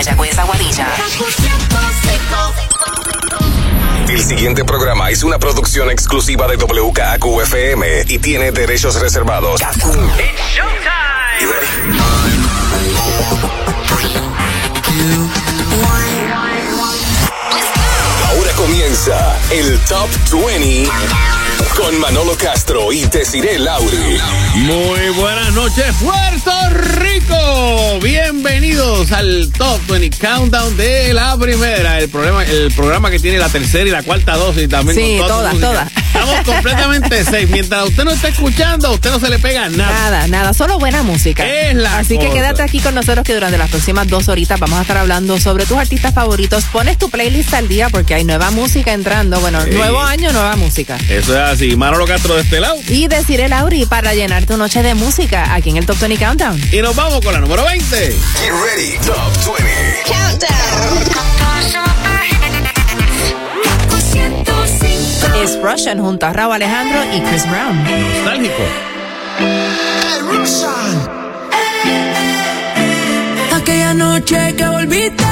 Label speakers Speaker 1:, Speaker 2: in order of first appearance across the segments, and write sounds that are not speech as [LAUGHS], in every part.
Speaker 1: Mayagüez, Aguadilla.
Speaker 2: El siguiente programa es una producción exclusiva de WKQFM y tiene derechos reservados. It's showtime. Ahora comienza el Top 20 con Manolo Castro y Desiree Lauri.
Speaker 3: Muy buenas noches, Puerto Rico. Bienvenidos al Top 20 Countdown de la primera. El, problema, el programa que tiene la tercera y la cuarta dosis también.
Speaker 4: Sí, todas, todas.
Speaker 3: Estamos completamente safe. Mientras usted no está escuchando, a usted no se le pega nada.
Speaker 4: Nada, nada. Solo buena música.
Speaker 3: Es la
Speaker 4: Así que quédate aquí con nosotros que durante las próximas dos horitas vamos a estar hablando sobre tus artistas favoritos. Pones tu playlist al día porque hay nueva música entrando. Bueno, nuevo año, nueva música.
Speaker 3: Eso es así. Manolo Castro de este lado.
Speaker 4: Y deciré Lauri para llenar tu noche de música aquí en el Top 20 Countdown.
Speaker 3: Y nos vamos con la número 20.
Speaker 2: Get ready, Top 20 Countdown.
Speaker 4: es Russian junto a Raúl Alejandro y Chris Brown.
Speaker 3: Nostálgico.
Speaker 5: Russian. Aquella noche que volviste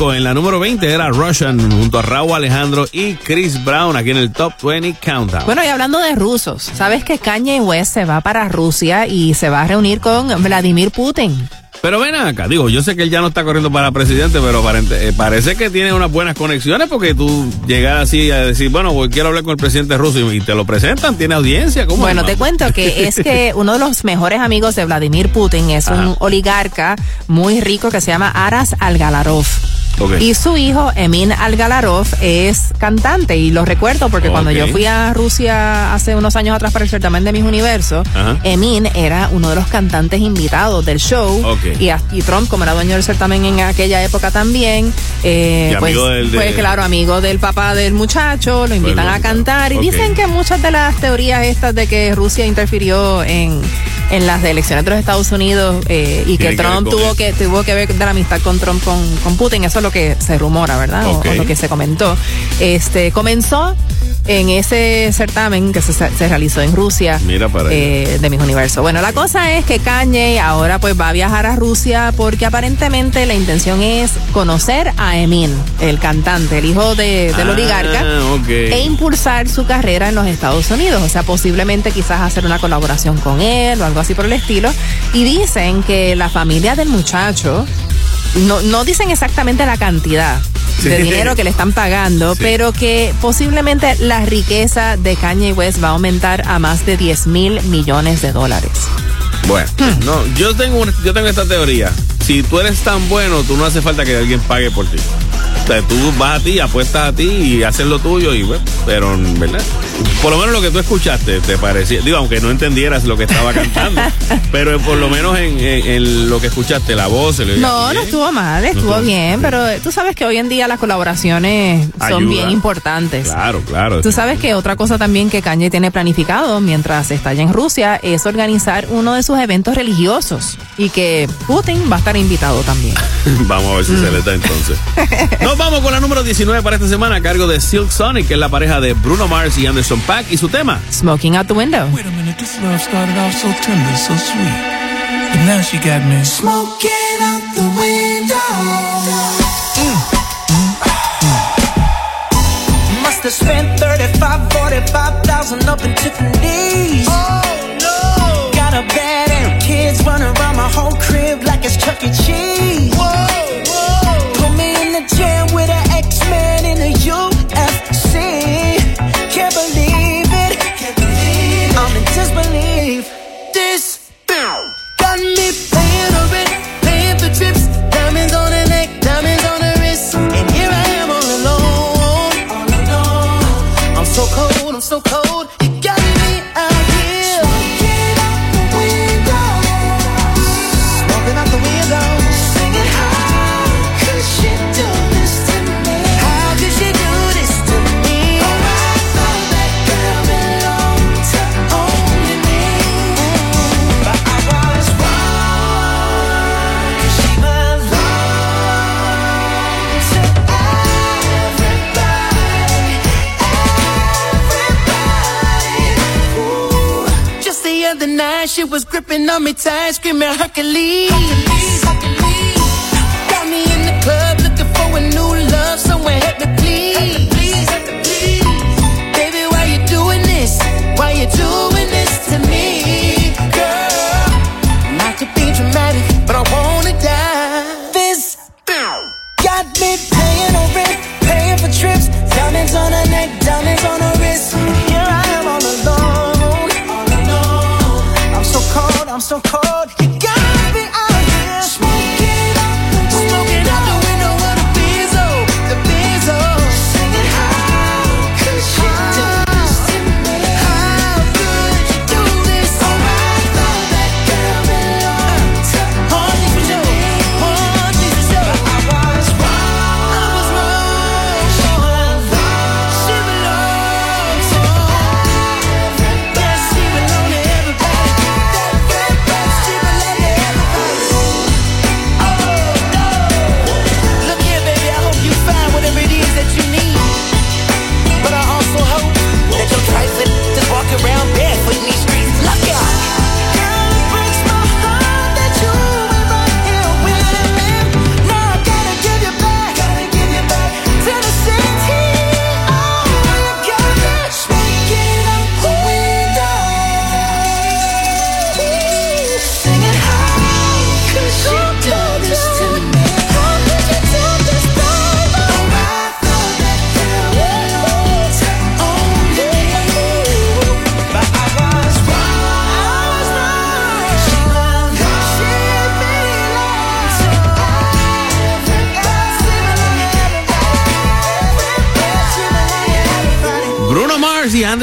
Speaker 5: En
Speaker 3: la número 20 era Russian junto a Raúl Alejandro y Chris Brown aquí en el Top 20 Countdown.
Speaker 4: Bueno, y hablando de rusos, ¿sabes que Kanye West se va para Rusia y se va a reunir con Vladimir Putin?
Speaker 3: Pero ven acá, digo, yo sé que él ya no está corriendo para presidente, pero eh, parece que tiene unas buenas conexiones porque tú llegas así a decir, bueno, voy, quiero hablar con el presidente ruso y te lo presentan, tiene audiencia. ¿cómo
Speaker 4: bueno, te cuento que [LAUGHS] es que uno de los mejores amigos de Vladimir Putin es un oligarca muy rico que se llama Aras Algalarov. Y su hijo, Emin Algalarov, es cantante. Y lo recuerdo porque cuando yo fui a Rusia hace unos años atrás para el certamen de mis universos, Emin era uno de los cantantes invitados del show. Y, y, Trump, como era dueño del certamen en aquella época también, eh, pues, fue, claro, amigo del papá del muchacho, lo invitan a cantar. Y dicen que muchas de las teorías estas de que Rusia interfirió en, en las elecciones de los Estados Unidos eh, y que Trump tuvo que, tuvo que ver de la amistad con Trump con, con Putin, eso es lo que se rumora, ¿verdad? O, lo que se comentó. Este comenzó en ese certamen que se, realizó en Rusia eh, de mis universos. Bueno, la cosa es que Kanye ahora pues va a viajar a Rusia porque aparentemente la intención es conocer a Emin, el cantante, el hijo de, del ah, oligarca, e impulsar su carrera en los Estados Unidos. O sea, posiblemente quizás hacer una colaboración con él o algo así por el estilo. Y dicen que la familia del muchacho no, no dicen exactamente la cantidad de dinero que le están pagando, pero que posiblemente la riqueza de Kanye West va a aumentar a más de 10 mil millones de dólares.
Speaker 3: Bueno, hmm. no, yo tengo, yo tengo esta teoría. Si tú eres tan bueno, tú no hace falta que alguien pague por ti. O sea, tú vas a ti, apuestas a ti y haces lo tuyo y bueno, pero, ¿verdad? Por lo menos lo que tú escuchaste, te parecía, digo, aunque no entendieras lo que estaba cantando, [LAUGHS] pero por lo menos en, lo que escuchaste, la voz.
Speaker 4: no, no estuvo mal, estuvo, bien, pero tú sabes que hoy en día las colaboraciones son bien importantes.
Speaker 3: Claro, claro.
Speaker 4: Tú sabes que otra cosa también que Kanye tiene planificado mientras está allá en Rusia es organizar uno de sus eventos religiosos y que Putin va a estar invitado también. [LAUGHS]
Speaker 3: Vamos a ver si se le da entonces. [LAUGHS] Nos vamos con la número 19 para esta semana a cargo de Silk Sonic, que es la pareja de Bruno Mars y Anderson Pack y su tema
Speaker 4: Smoking Out the Window.
Speaker 5: Wait a minute, this love started off so tender, so sweet. But now she got me smoking out the window. Mm. Mm. Must have spent 35, 45,000 up in Tiffany's. Oh a bad and kids running around my whole crib like it's Chuck E. Cheese. Whoa, whoa. Put me in the jam with an X-Man in a UFC. Can't believe it. Can't believe it. I'm in disbelief. This got me paying a rent, paying for trips, diamonds on the neck, diamonds on the wrist, and here I am all alone. All alone. I'm so cold, I'm so cold. She was gripping on me tight, screaming Hercules. Hercules, Hercules. Got me in the club looking for a new love, somewhere help me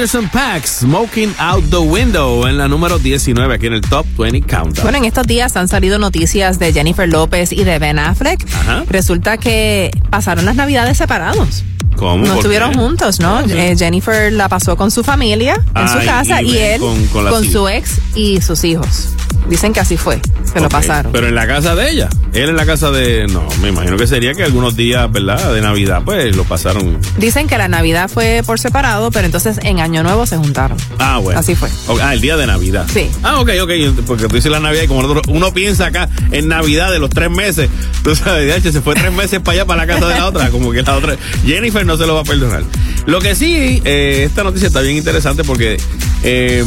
Speaker 3: Anderson Pax, Smoking Out the Window, en la número 19 aquí en el Top 20 Countdown.
Speaker 4: Bueno, en estos días han salido noticias de Jennifer López y de Ben Affleck. Resulta que pasaron las navidades separados.
Speaker 3: ¿Cómo?
Speaker 4: No estuvieron juntos, ¿no? Eh, Jennifer la pasó con su familia en su casa y, él con, su ex y sus hijos. Dicen que así fue, que lo pasaron.
Speaker 3: Pero en la casa de ella. Él en la casa de. No, me imagino que sería que algunos días, ¿verdad? De Navidad, pues lo pasaron.
Speaker 4: Dicen que la Navidad fue por separado, pero entonces en Año Nuevo se juntaron.
Speaker 3: Ah, bueno.
Speaker 4: Así fue.
Speaker 3: ah, el día de Navidad.
Speaker 4: Sí.
Speaker 3: Ah, ok, ok. Porque tú dices la Navidad y como uno piensa acá en Navidad de los tres meses. Tú sabes, se fue tres meses para allá, para la casa de la otra. Como que la otra. Jennifer no se lo va a perdonar. Lo que sí, eh, esta noticia está bien interesante porque eh,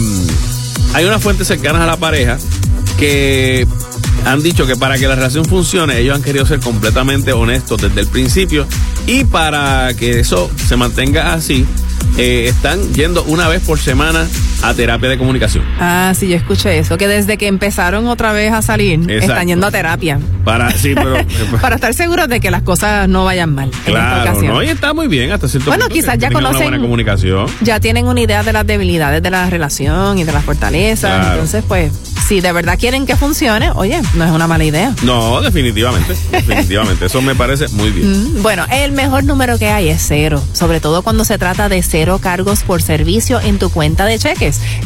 Speaker 3: hay unas fuentes cercanas a la pareja que han dicho que para que la relación funcione, ellos han querido ser completamente honestos desde el principio y para que eso se mantenga así, eh, están yendo una vez por semana a terapia de comunicación.
Speaker 4: Ah, sí, yo escuché eso, que desde que empezaron otra vez a salir, están yendo a terapia.
Speaker 3: Para, sí, [LAUGHS] pero,
Speaker 4: para estar seguros de que las cosas no vayan mal.
Speaker 3: Claro, no, y está muy bien hasta cierto
Speaker 4: bueno, quizás ya conocen.
Speaker 3: Una comunicación.
Speaker 4: Ya tienen una idea de las debilidades de la relación y de las fortalezas. Entonces, pues, si de verdad quieren que funcione, oye, no es una mala idea.
Speaker 3: No, definitivamente. [LAUGHS] definitivamente. Eso me parece muy bien.
Speaker 4: Mm, bueno, el mejor número que hay es cero, sobre todo cuando se trata de cero cargos por servicio en tu cuenta de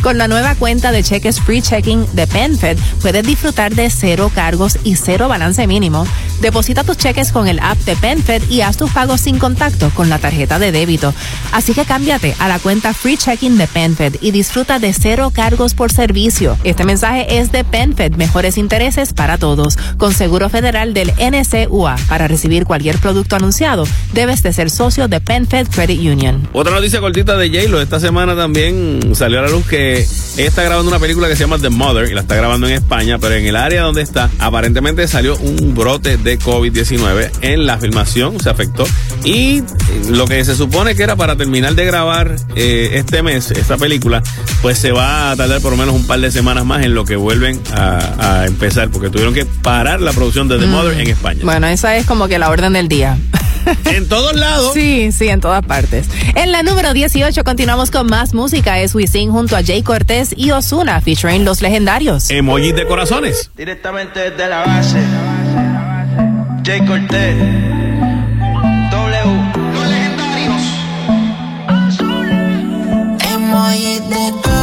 Speaker 4: Con la nueva cuenta de cheques Free Checking de PenFed, puedes disfrutar de cero cargos y cero balance mínimo. Deposita tus cheques con el app de PenFed y haz tus pagos sin contacto con la tarjeta de débito. Así que cámbiate a la cuenta Free Checking de PenFed y disfruta de cero cargos por servicio. Este mensaje es de PenFed, mejores intereses para todos. Con Seguro Federal del NCUA. Para recibir cualquier producto anunciado, debes de ser socio de PenFed Credit Union.
Speaker 3: Otra noticia cortita de J-Lo. Esta semana también salió a la luz que ella está grabando una película que se llama The Mother y la está grabando en España, pero en el área donde está, aparentemente salió un brote de COVID-19 en la filmación, se afectó. Y lo que se supone que era para terminar de grabar eh, este mes, esta película, pues se va a tardar por lo menos un par de semanas más en lo que vuelven a, empezar, porque tuvieron que parar la producción de The mm. Mother en España.
Speaker 4: Bueno, esa es como que la orden del día. [LAUGHS]
Speaker 3: en todos lados.
Speaker 4: Sí, sí, en todas partes. En la número 18 continuamos con más música. Es Wisin junto a Jay Cortés y Osuna featuring Los Legendarios.
Speaker 3: Emojis de corazones.
Speaker 1: Directamente desde la base. Jay Cortés. W. Los Legendarios.
Speaker 6: Emojis de corazones.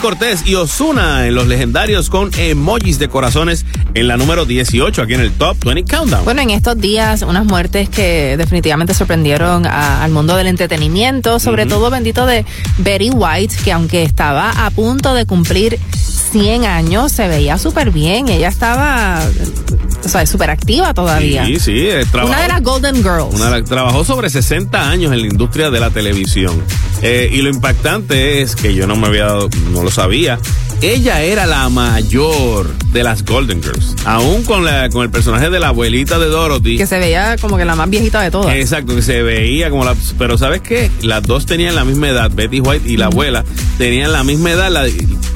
Speaker 5: Cortés
Speaker 3: y Osuna en los legendarios con emojis de corazones en la número 18 aquí en el Top 20 Countdown.
Speaker 4: Bueno, en estos días, unas muertes que definitivamente sorprendieron a- al mundo del entretenimiento, sobre todo bendito de Betty White, que aunque estaba a punto de cumplir 100 años, se veía súper bien. Ella estaba, o sea, súper activa todavía.
Speaker 3: Sí, sí, eh, trabajó-
Speaker 4: Una de las Golden Girls.
Speaker 3: Una de las- trabajó sobre 60 años en la industria de la televisión. Eh, y lo impactante es que yo no me había dado, no lo sabía. Ella era la mayor de las Golden Girls. Aún con, la, con el personaje de la abuelita de Dorothy.
Speaker 4: que se veía como que la más viejita de todas.
Speaker 3: Exacto, que se veía como la... Pero ¿sabes qué? Las dos tenían la misma edad, Betty White y la abuela tenían la misma edad, la-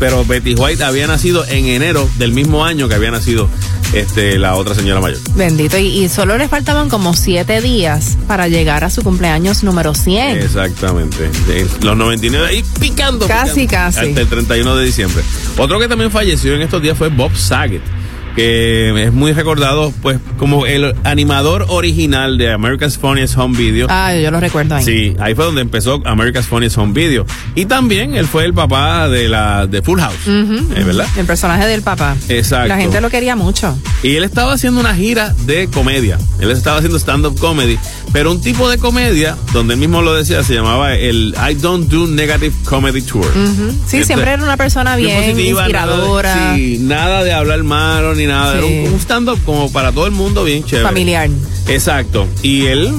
Speaker 3: pero Betty White había nacido en enero del mismo año que había nacido este, la otra señora mayor.
Speaker 4: Bendito. Y, y solo le faltaban como siete días para llegar a su cumpleaños número 100.
Speaker 3: Exactamente. Los 99 ahí picando.
Speaker 4: Casi,
Speaker 3: picando,
Speaker 4: casi.
Speaker 3: Hasta el 31 de diciembre. Otro que también falleció en estos días fue Bob Saget, que es muy recordado pues como el animador original de America's Funniest Home Video.
Speaker 4: Ah, yo lo recuerdo ahí.
Speaker 3: Sí, ahí fue donde empezó America's Funniest Home Video. Y también él fue el papá de la de Full House, ¿eh, ¿verdad?
Speaker 4: El personaje del papá.
Speaker 3: Exacto.
Speaker 4: La gente lo quería mucho.
Speaker 3: Y él estaba haciendo una gira de comedia. Él estaba haciendo stand-up comedy. Pero un tipo de comedia, donde él mismo lo decía, se llamaba el I Don't Do Negative Comedy Tour.
Speaker 4: Sí,
Speaker 3: Este,
Speaker 4: siempre era una persona bien
Speaker 3: positiva,
Speaker 4: inspiradora,
Speaker 3: Nada de, sí, nada de hablar malo ni nada. Era un, un stand-up como para todo el mundo, bien chévere.
Speaker 4: familiar.
Speaker 3: Exacto. Y él,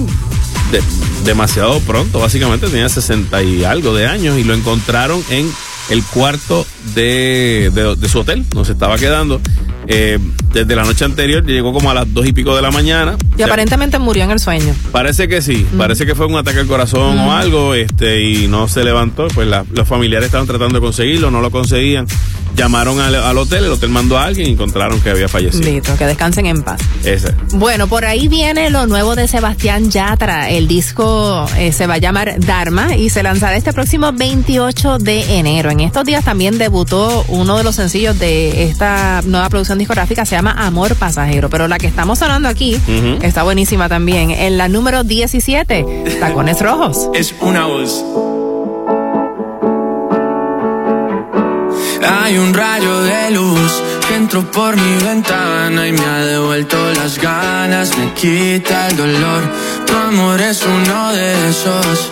Speaker 3: de- demasiado pronto, básicamente tenía 60 y algo de años y lo encontraron en el cuarto de, de- de su hotel, donde se estaba quedando. Eh, desde la noche anterior llegó como a las dos y pico de la mañana.
Speaker 4: Y aparentemente murió en el sueño.
Speaker 3: Parece que sí, parece que fue un ataque al corazón o algo, este, y no se levantó. Pues la- los familiares estaban tratando de conseguirlo, no lo conseguían. Llamaron al, al hotel, el hotel mandó a alguien y encontraron que había fallecido.
Speaker 4: Listo, que descansen en paz.
Speaker 3: Ese.
Speaker 4: Bueno, por ahí viene lo nuevo de Sebastián Yatra. El disco eh, se va a llamar Dharma y se lanzará este próximo 28 de enero. En estos días también debutó uno de los sencillos de esta nueva producción discográfica, se llama Amor Pasajero. Pero la que estamos sonando aquí está buenísima también. En la número 17, Tacones Rojos.
Speaker 7: es una voz. Hay un rayo de luz que en tu
Speaker 5: otro por mi ventana y me ha devuelto las ganas, me quita el dolor. Tu amor es uno de esos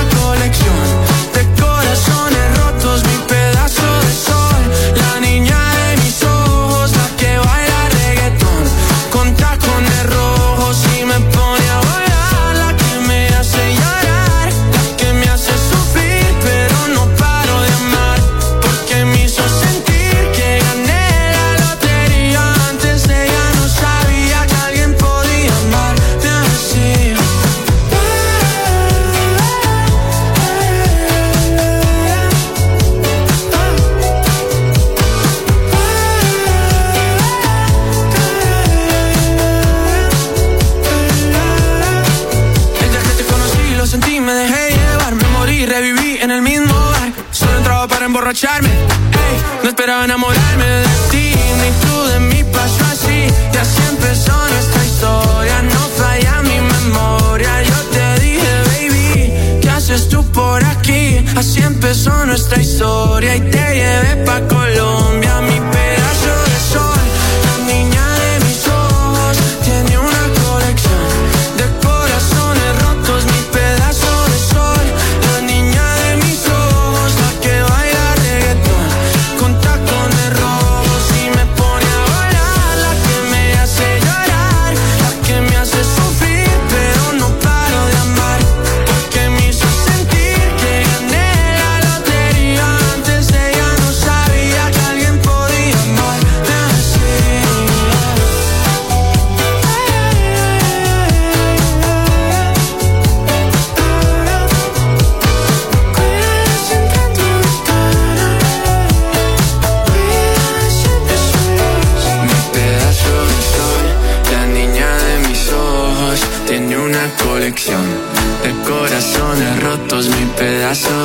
Speaker 5: Así empezó nuestra historia y te llevé pa' Colombia, mi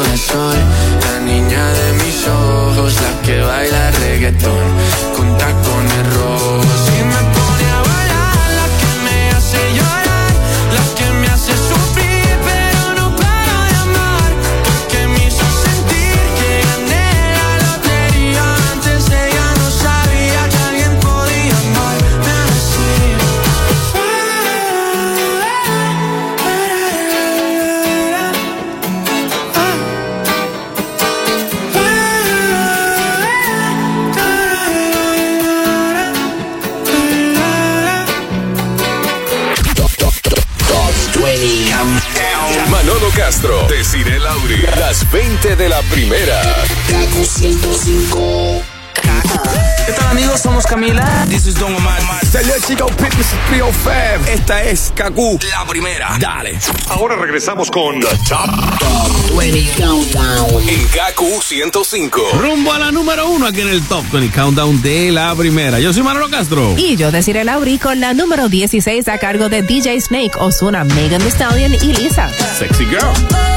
Speaker 8: La primera. Dale.
Speaker 9: Ahora regresamos con
Speaker 8: The Top, Top 20 Countdown. En KQ 105.
Speaker 3: Rumbo a la número uno aquí en el Top 20 Countdown de la primera. Yo soy Manolo Castro.
Speaker 4: Y yo deciré Lauri con la número 16 a cargo de DJ Snake, Osuna, Megan Thee Stallion y Lisa.
Speaker 3: Sexy Girl.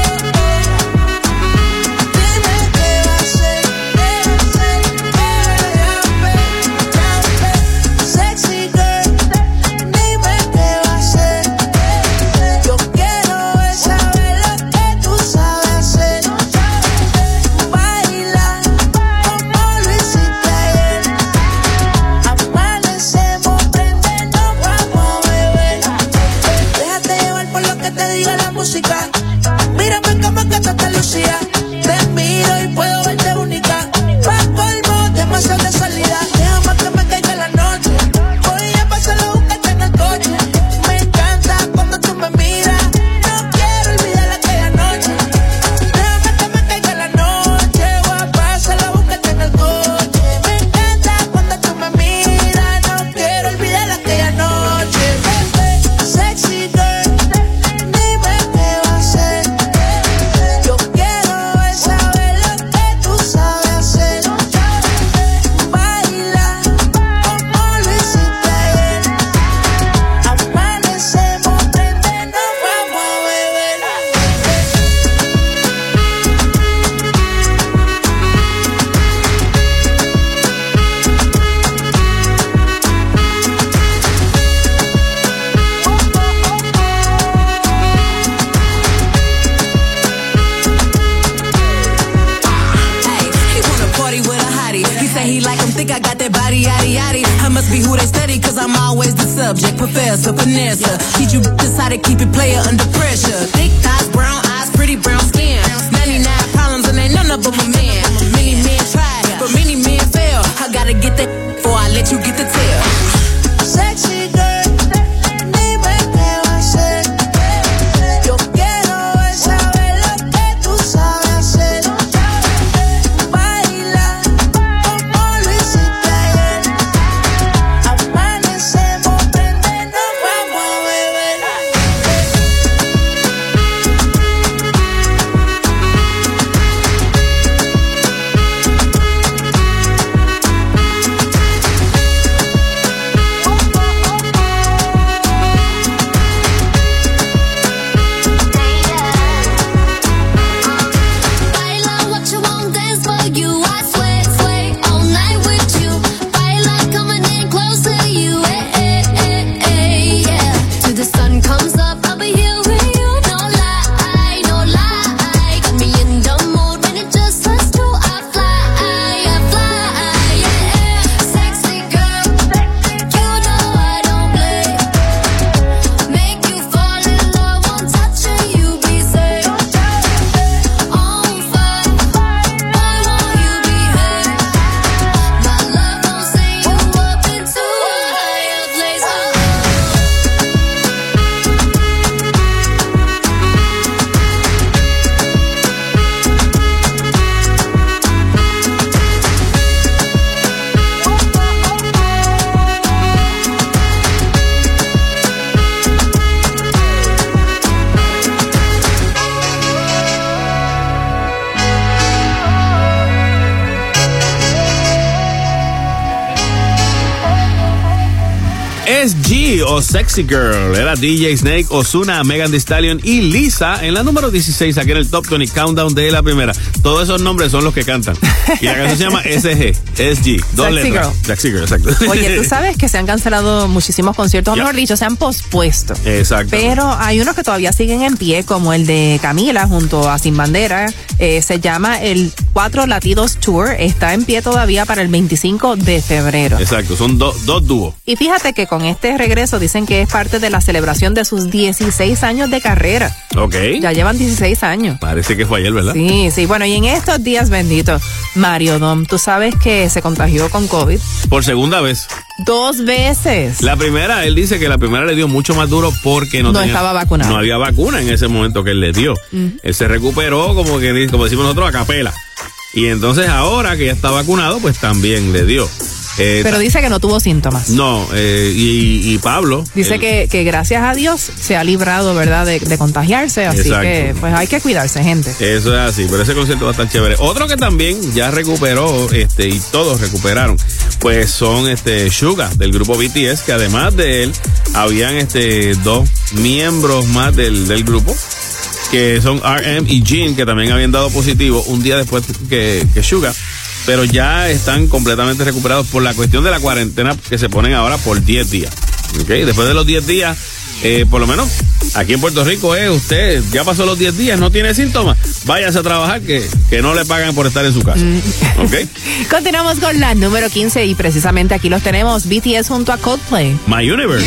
Speaker 3: O Sexy Girl era DJ Snake, Osuna, Megan Thee Stallion y Lisa en la número 16 aquí en el Top 20 Countdown de la primera. Todos esos nombres son los que cantan. Y la canción se llama [LAUGHS] SG, SG, dos
Speaker 4: Sexy
Speaker 3: letras.
Speaker 4: Girl.
Speaker 3: Sexy Girl, exacto.
Speaker 4: Oye, tú sabes que se han cancelado muchísimos conciertos,
Speaker 3: Ya.
Speaker 4: mejor dicho, se han pospuesto.
Speaker 3: Exacto.
Speaker 4: Pero hay unos que todavía siguen en pie, como el de Camila junto a Sin Bandera. Eh, se llama el Cuatro Latidos Tour. Está en pie todavía para el 25 de febrero.
Speaker 3: Exacto, son do- dos dúos.
Speaker 4: Y fíjate que con este regreso dicen que es parte de la celebración de sus 16 años de carrera.
Speaker 3: Ok.
Speaker 4: Ya llevan 16 años.
Speaker 3: Parece que fue ayer, ¿verdad?
Speaker 4: Sí, sí. Bueno, y en estos días benditos, Mario Dom, tú sabes que se contagió con COVID
Speaker 3: Por segunda vez.
Speaker 4: dos veces.
Speaker 3: La primera, él dice que la primera le dio mucho más duro porque no,
Speaker 4: No
Speaker 3: tenía-
Speaker 4: estaba vacunado.
Speaker 3: No había vacuna en ese momento que él le dio. Él se recuperó, como que como decimos nosotros, a capela. Y entonces ahora que ya está vacunado, pues también le dio. Eh,
Speaker 4: Pero dice que no tuvo síntomas.
Speaker 3: No, eh, y, y Pablo.
Speaker 4: Dice que, que gracias a Dios se ha librado, ¿verdad?, de, de contagiarse. Así
Speaker 3: Exacto.
Speaker 4: que, pues hay que cuidarse, gente.
Speaker 3: Eso es así, pero ese concierto va a estar chévere. Otro que también ya recuperó, este, y todos recuperaron, pues son este Suga del grupo BTS, que además de él, habían este dos miembros más del, del grupo, que son RM y Jin, que también habían dado positivo un día después que, que Suga. Pero ya están completamente recuperados por la cuestión de la cuarentena que se ponen ahora por 10 días. ¿ok? Después de los 10 días, eh, por lo menos aquí en Puerto Rico es usted, ya pasó los 10 días, no tiene síntomas, váyase a trabajar que, que no le pagan por estar en su casa. ¿Ok? [LAUGHS]
Speaker 4: Continuamos con la número 15 y precisamente aquí los tenemos, BTS junto a Coldplay.
Speaker 3: My Universe.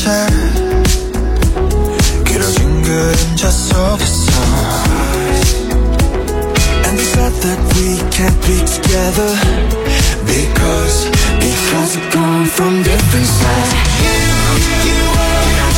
Speaker 5: 변했었지 길어진 그림자 속에서
Speaker 10: that we can't be together because because we're gone from different sides. You, you are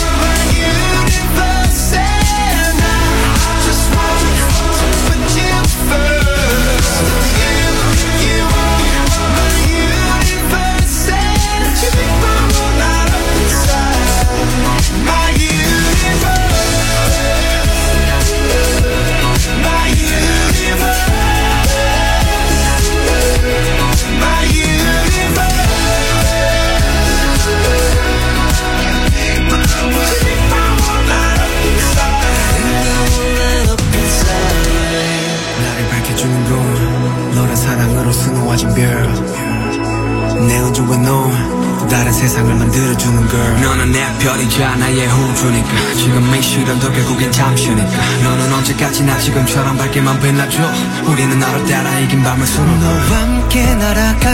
Speaker 11: 빛나줘. 우리는 너를 따라 이긴 밤을 수놓아.
Speaker 10: 너와 함께 날아가.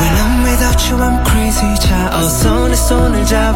Speaker 10: When I'm without you I'm crazy. 자 어서 내 손을 잡아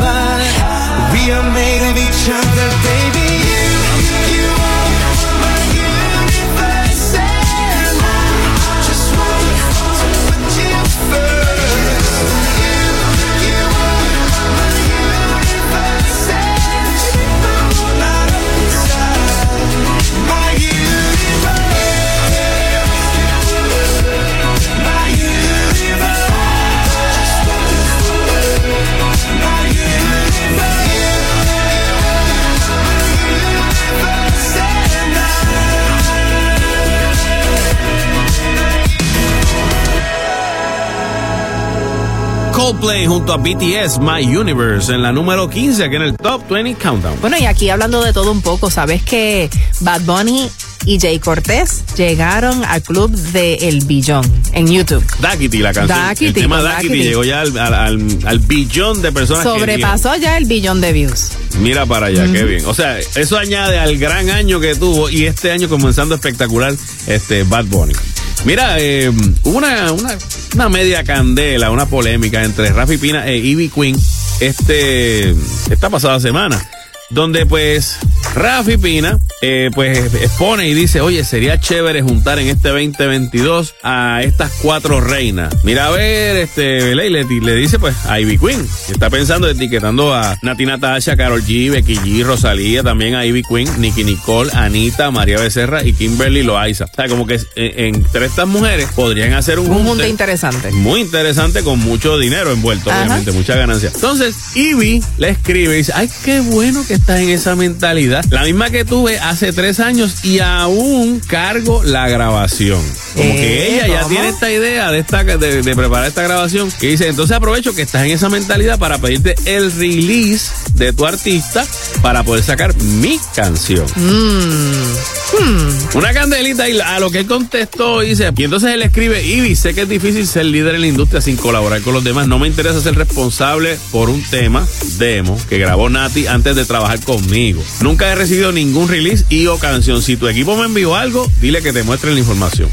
Speaker 3: Coldplay junto a BTS, My Universe, en la número 15, aquí en el Top 20 Countdown.
Speaker 4: Bueno, y aquí hablando de todo un poco, ¿sabes que Bad Bunny y Jay Cortés llegaron al club de El Billón en YouTube?
Speaker 3: Daquiti, la canción.
Speaker 4: Daquiti,
Speaker 3: el tema Daquiti llegó ya al, al- al- al billón de personas que
Speaker 4: Sobrepasó ya el billón de views.
Speaker 3: Mira para allá, qué bien. O sea, eso añade al gran año que tuvo y este año comenzando espectacular este Bad Bunny. Mira, eh, hubo una, una, una media candela, una polémica entre Rafi Pina e Ivy Queen este, esta pasada semana. Donde pues Rafi Pina eh, pues expone y dice, oye, sería chévere juntar en este 2022 a estas cuatro reinas. Mira a ver, este, le, le, le dice pues a Ivy Queen. Está pensando etiquetando a Nati Natasha, Carol G, Becky G, Rosalía, también a Ivy Queen, Nicky Nicole, Anita, María Becerra y Kimberly Loaiza. O sea, como que eh, entre estas mujeres podrían hacer un,
Speaker 4: Un
Speaker 3: junte
Speaker 4: junte interesante.
Speaker 3: muy interesante con mucho dinero envuelto,
Speaker 4: Ajá.
Speaker 3: obviamente, mucha ganancia. Entonces, Ivy le escribe y dice, ay, qué bueno que estás en esa mentalidad. La misma que tuve hace tres años y aún cargo la grabación. Como que
Speaker 4: Eh,
Speaker 3: ella ya
Speaker 4: ¿cómo?
Speaker 3: tiene esta idea de, esta, de, de preparar esta grabación que dice, entonces aprovecho que estás en esa mentalidad para pedirte el release de tu artista para poder sacar mi canción. Una candelita y a lo que él contestó dice, y entonces él escribe, Ivy, sé que es difícil ser líder en la industria sin colaborar con los demás. No me interesa ser responsable por un tema, demo, que grabó Nati antes de trabajar conmigo. Nunca he recibido ningún release y o canción. Si tu equipo me envió algo, dile que te muestren la información.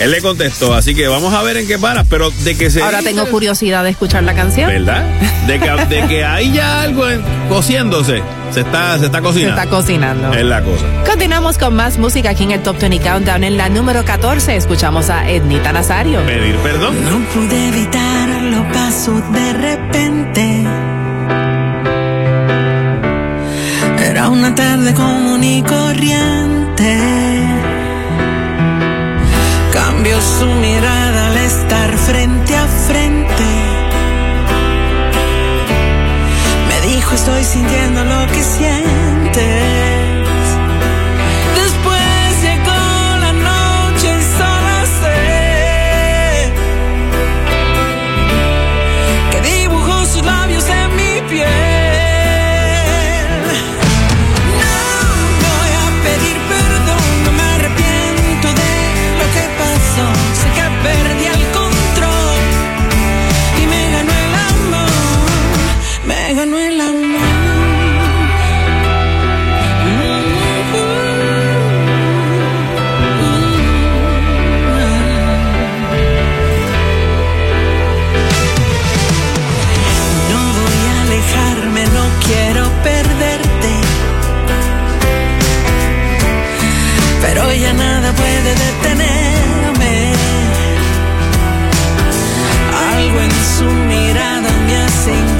Speaker 3: Él le contestó, así que vamos a ver en qué para, pero de que se...
Speaker 4: Ahora tengo curiosidad de escuchar la canción.
Speaker 3: ¿Verdad? De que, de que [LAUGHS] hay ya algo en- cociéndose, se está, se está
Speaker 4: Se
Speaker 3: cocinando.
Speaker 4: está cocinando.
Speaker 3: Es la cosa.
Speaker 4: Continuamos con más música aquí en el Top 20 Countdown. En la número 14 escuchamos a Ednita Nazario.
Speaker 3: Pedir perdón.
Speaker 5: No pude evitarlo, pasó de repente. Una tarde común y corriente. Cambió su mirada al estar frente a frente. Me dijo estoy sintiendo lo que sientes. sumirá mirada
Speaker 2: minha senha.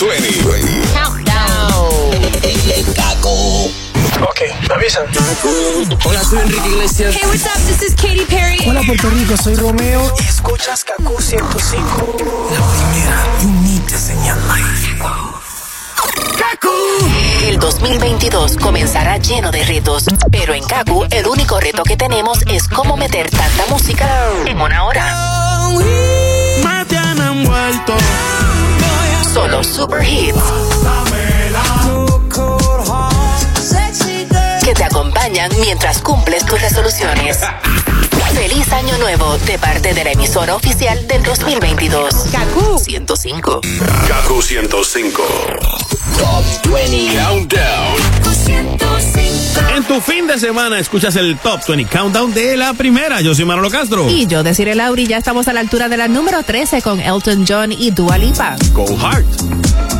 Speaker 2: 20. Countdown.
Speaker 10: Ok, me avisan. Hola, soy Enrique Iglesias.
Speaker 12: Hey, what's up? This is Katy Perry.
Speaker 10: Hola, Puerto Rico, soy Romeo. Y escuchas Kaku 105. La primera, you need to señal Kaku.
Speaker 4: El 2022 comenzará lleno de retos, pero en Kaku el único reto que tenemos es cómo meter tanta música en una hora.
Speaker 13: Me tienen vuelto.
Speaker 4: Solo super hits que te acompañan mientras cumples tus resoluciones. [LAUGHS] Feliz año nuevo de parte de la emisora oficial del 2022. Kaku 105.
Speaker 2: Kaku 105. Top 20 Countdown.
Speaker 5: En tu fin de semana escuchas el Top 20 Countdown de la primera. Yo soy Manolo Castro.
Speaker 3: Y yo, deciré Lauri, ya estamos a la altura de la número 13 con Elton John y Dua Lipa.
Speaker 5: Go Hard.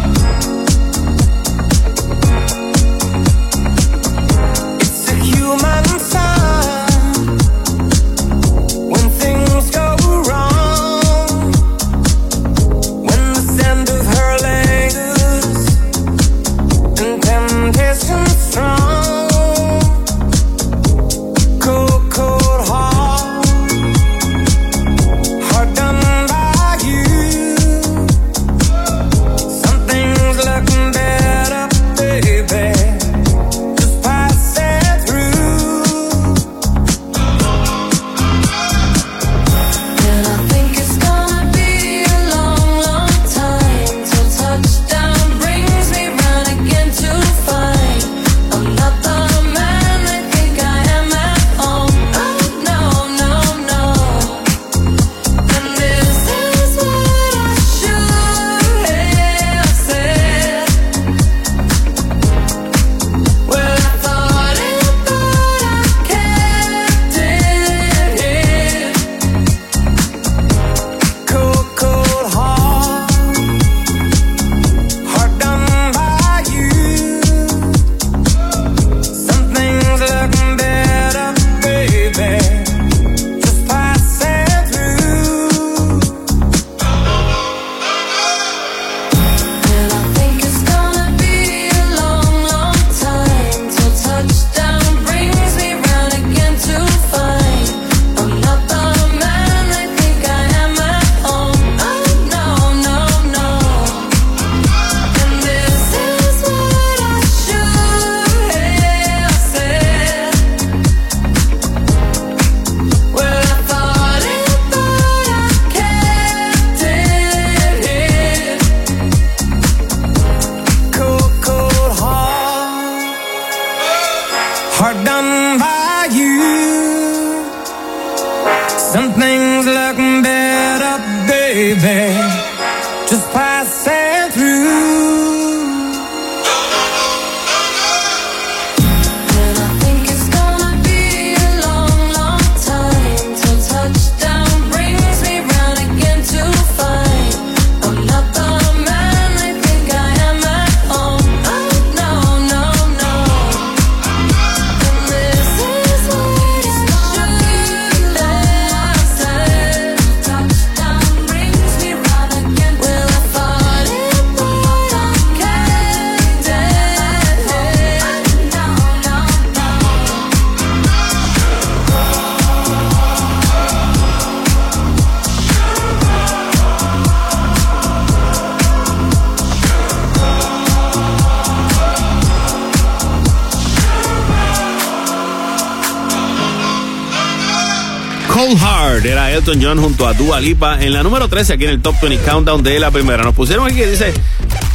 Speaker 5: Elton John junto a Dua Lipa en la número 13 aquí en el Top 20 Countdown de la primera. Nos pusieron aquí que dice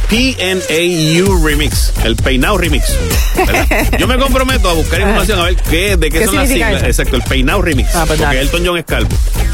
Speaker 5: PNAU Remix, el Peinao Remix. ¿verdad? [LAUGHS] Yo me comprometo a buscar información a ver qué, de qué,
Speaker 3: ¿Qué
Speaker 5: son las siglas.
Speaker 3: eso?
Speaker 5: Exacto, el Peinao Remix.
Speaker 3: Ah, pues
Speaker 5: porque. Elton John es calvo.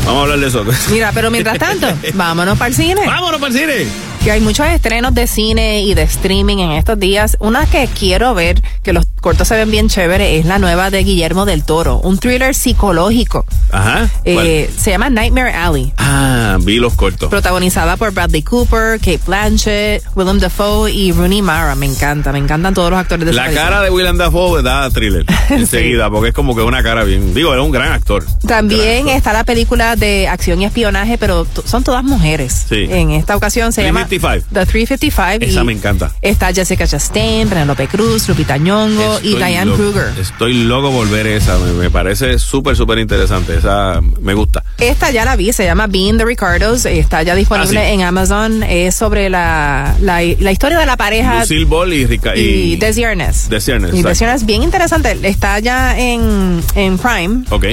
Speaker 5: Vamos a hablar de eso. [LAUGHS]
Speaker 3: Mira, pero mientras tanto, [LAUGHS] vámonos para el cine.
Speaker 5: Vámonos para el cine.
Speaker 3: Que hay muchos estrenos de cine y de streaming en estos días. Una que quiero ver, que los cortos se ven bien chévere, es la nueva de Guillermo del Toro. Un thriller psicológico. Ajá.
Speaker 4: Eh, se llama Nightmare Alley.
Speaker 3: Ah, vi los cortos.
Speaker 4: Protagonizada por Bradley Cooper, Kate Blanchett, Willem Dafoe y Rooney Mara. Me encanta, me encantan todos los actores de esa
Speaker 3: La
Speaker 4: película.
Speaker 3: cara de Willem Dafoe da thriller [LAUGHS] enseguida, porque es como que una cara bien. Digo, era un gran actor.
Speaker 4: También está la película de acción y espionaje, pero son todas mujeres.
Speaker 3: Sí.
Speaker 4: En esta ocasión se llama
Speaker 3: 355.
Speaker 4: The 355.
Speaker 3: Esa
Speaker 4: y
Speaker 3: me encanta.
Speaker 4: Está Jessica Chastain, Penelope Cruz, Lupita Nyong'o y Diane Kruger.
Speaker 3: Estoy loco por ver esa. Me, me parece súper, súper interesante. Esa me gusta.
Speaker 4: Esta ya la vi, se llama Being the Ricardos, está ya disponible
Speaker 3: Ah, sí.
Speaker 4: en Amazon. Es sobre la, la, la historia de la pareja
Speaker 3: Lucille Ball y Rica
Speaker 4: y Desi Arnaz.
Speaker 3: Desi Arnaz,
Speaker 4: Y. Desi Arnaz, bien interesante. Está ya en, en Prime.
Speaker 3: Ok.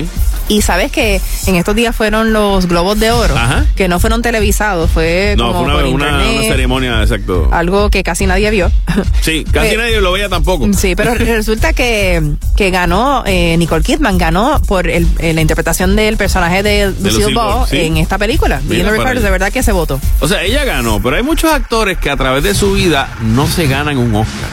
Speaker 4: Y sabes que en estos días fueron los Globos de Oro,
Speaker 3: Ajá.
Speaker 4: que no fueron televisados, fue
Speaker 3: No,
Speaker 4: como
Speaker 3: fue
Speaker 4: por
Speaker 3: una, una,
Speaker 4: internet,
Speaker 3: una ceremonia, exacto.
Speaker 4: algo que casi nadie vio. [LAUGHS]
Speaker 3: Sí, casi
Speaker 4: Eh,
Speaker 3: nadie lo veía tampoco.
Speaker 4: Sí, pero resulta que, que ganó, eh, Nicole Kidman ganó por el, eh, la interpretación del personaje de Lucille,
Speaker 3: Lucille
Speaker 4: Ball
Speaker 3: sí.
Speaker 4: en esta película. De verdad que se votó.
Speaker 3: O sea, ella ganó, pero hay muchos actores que a través de su vida no se ganan un Oscar.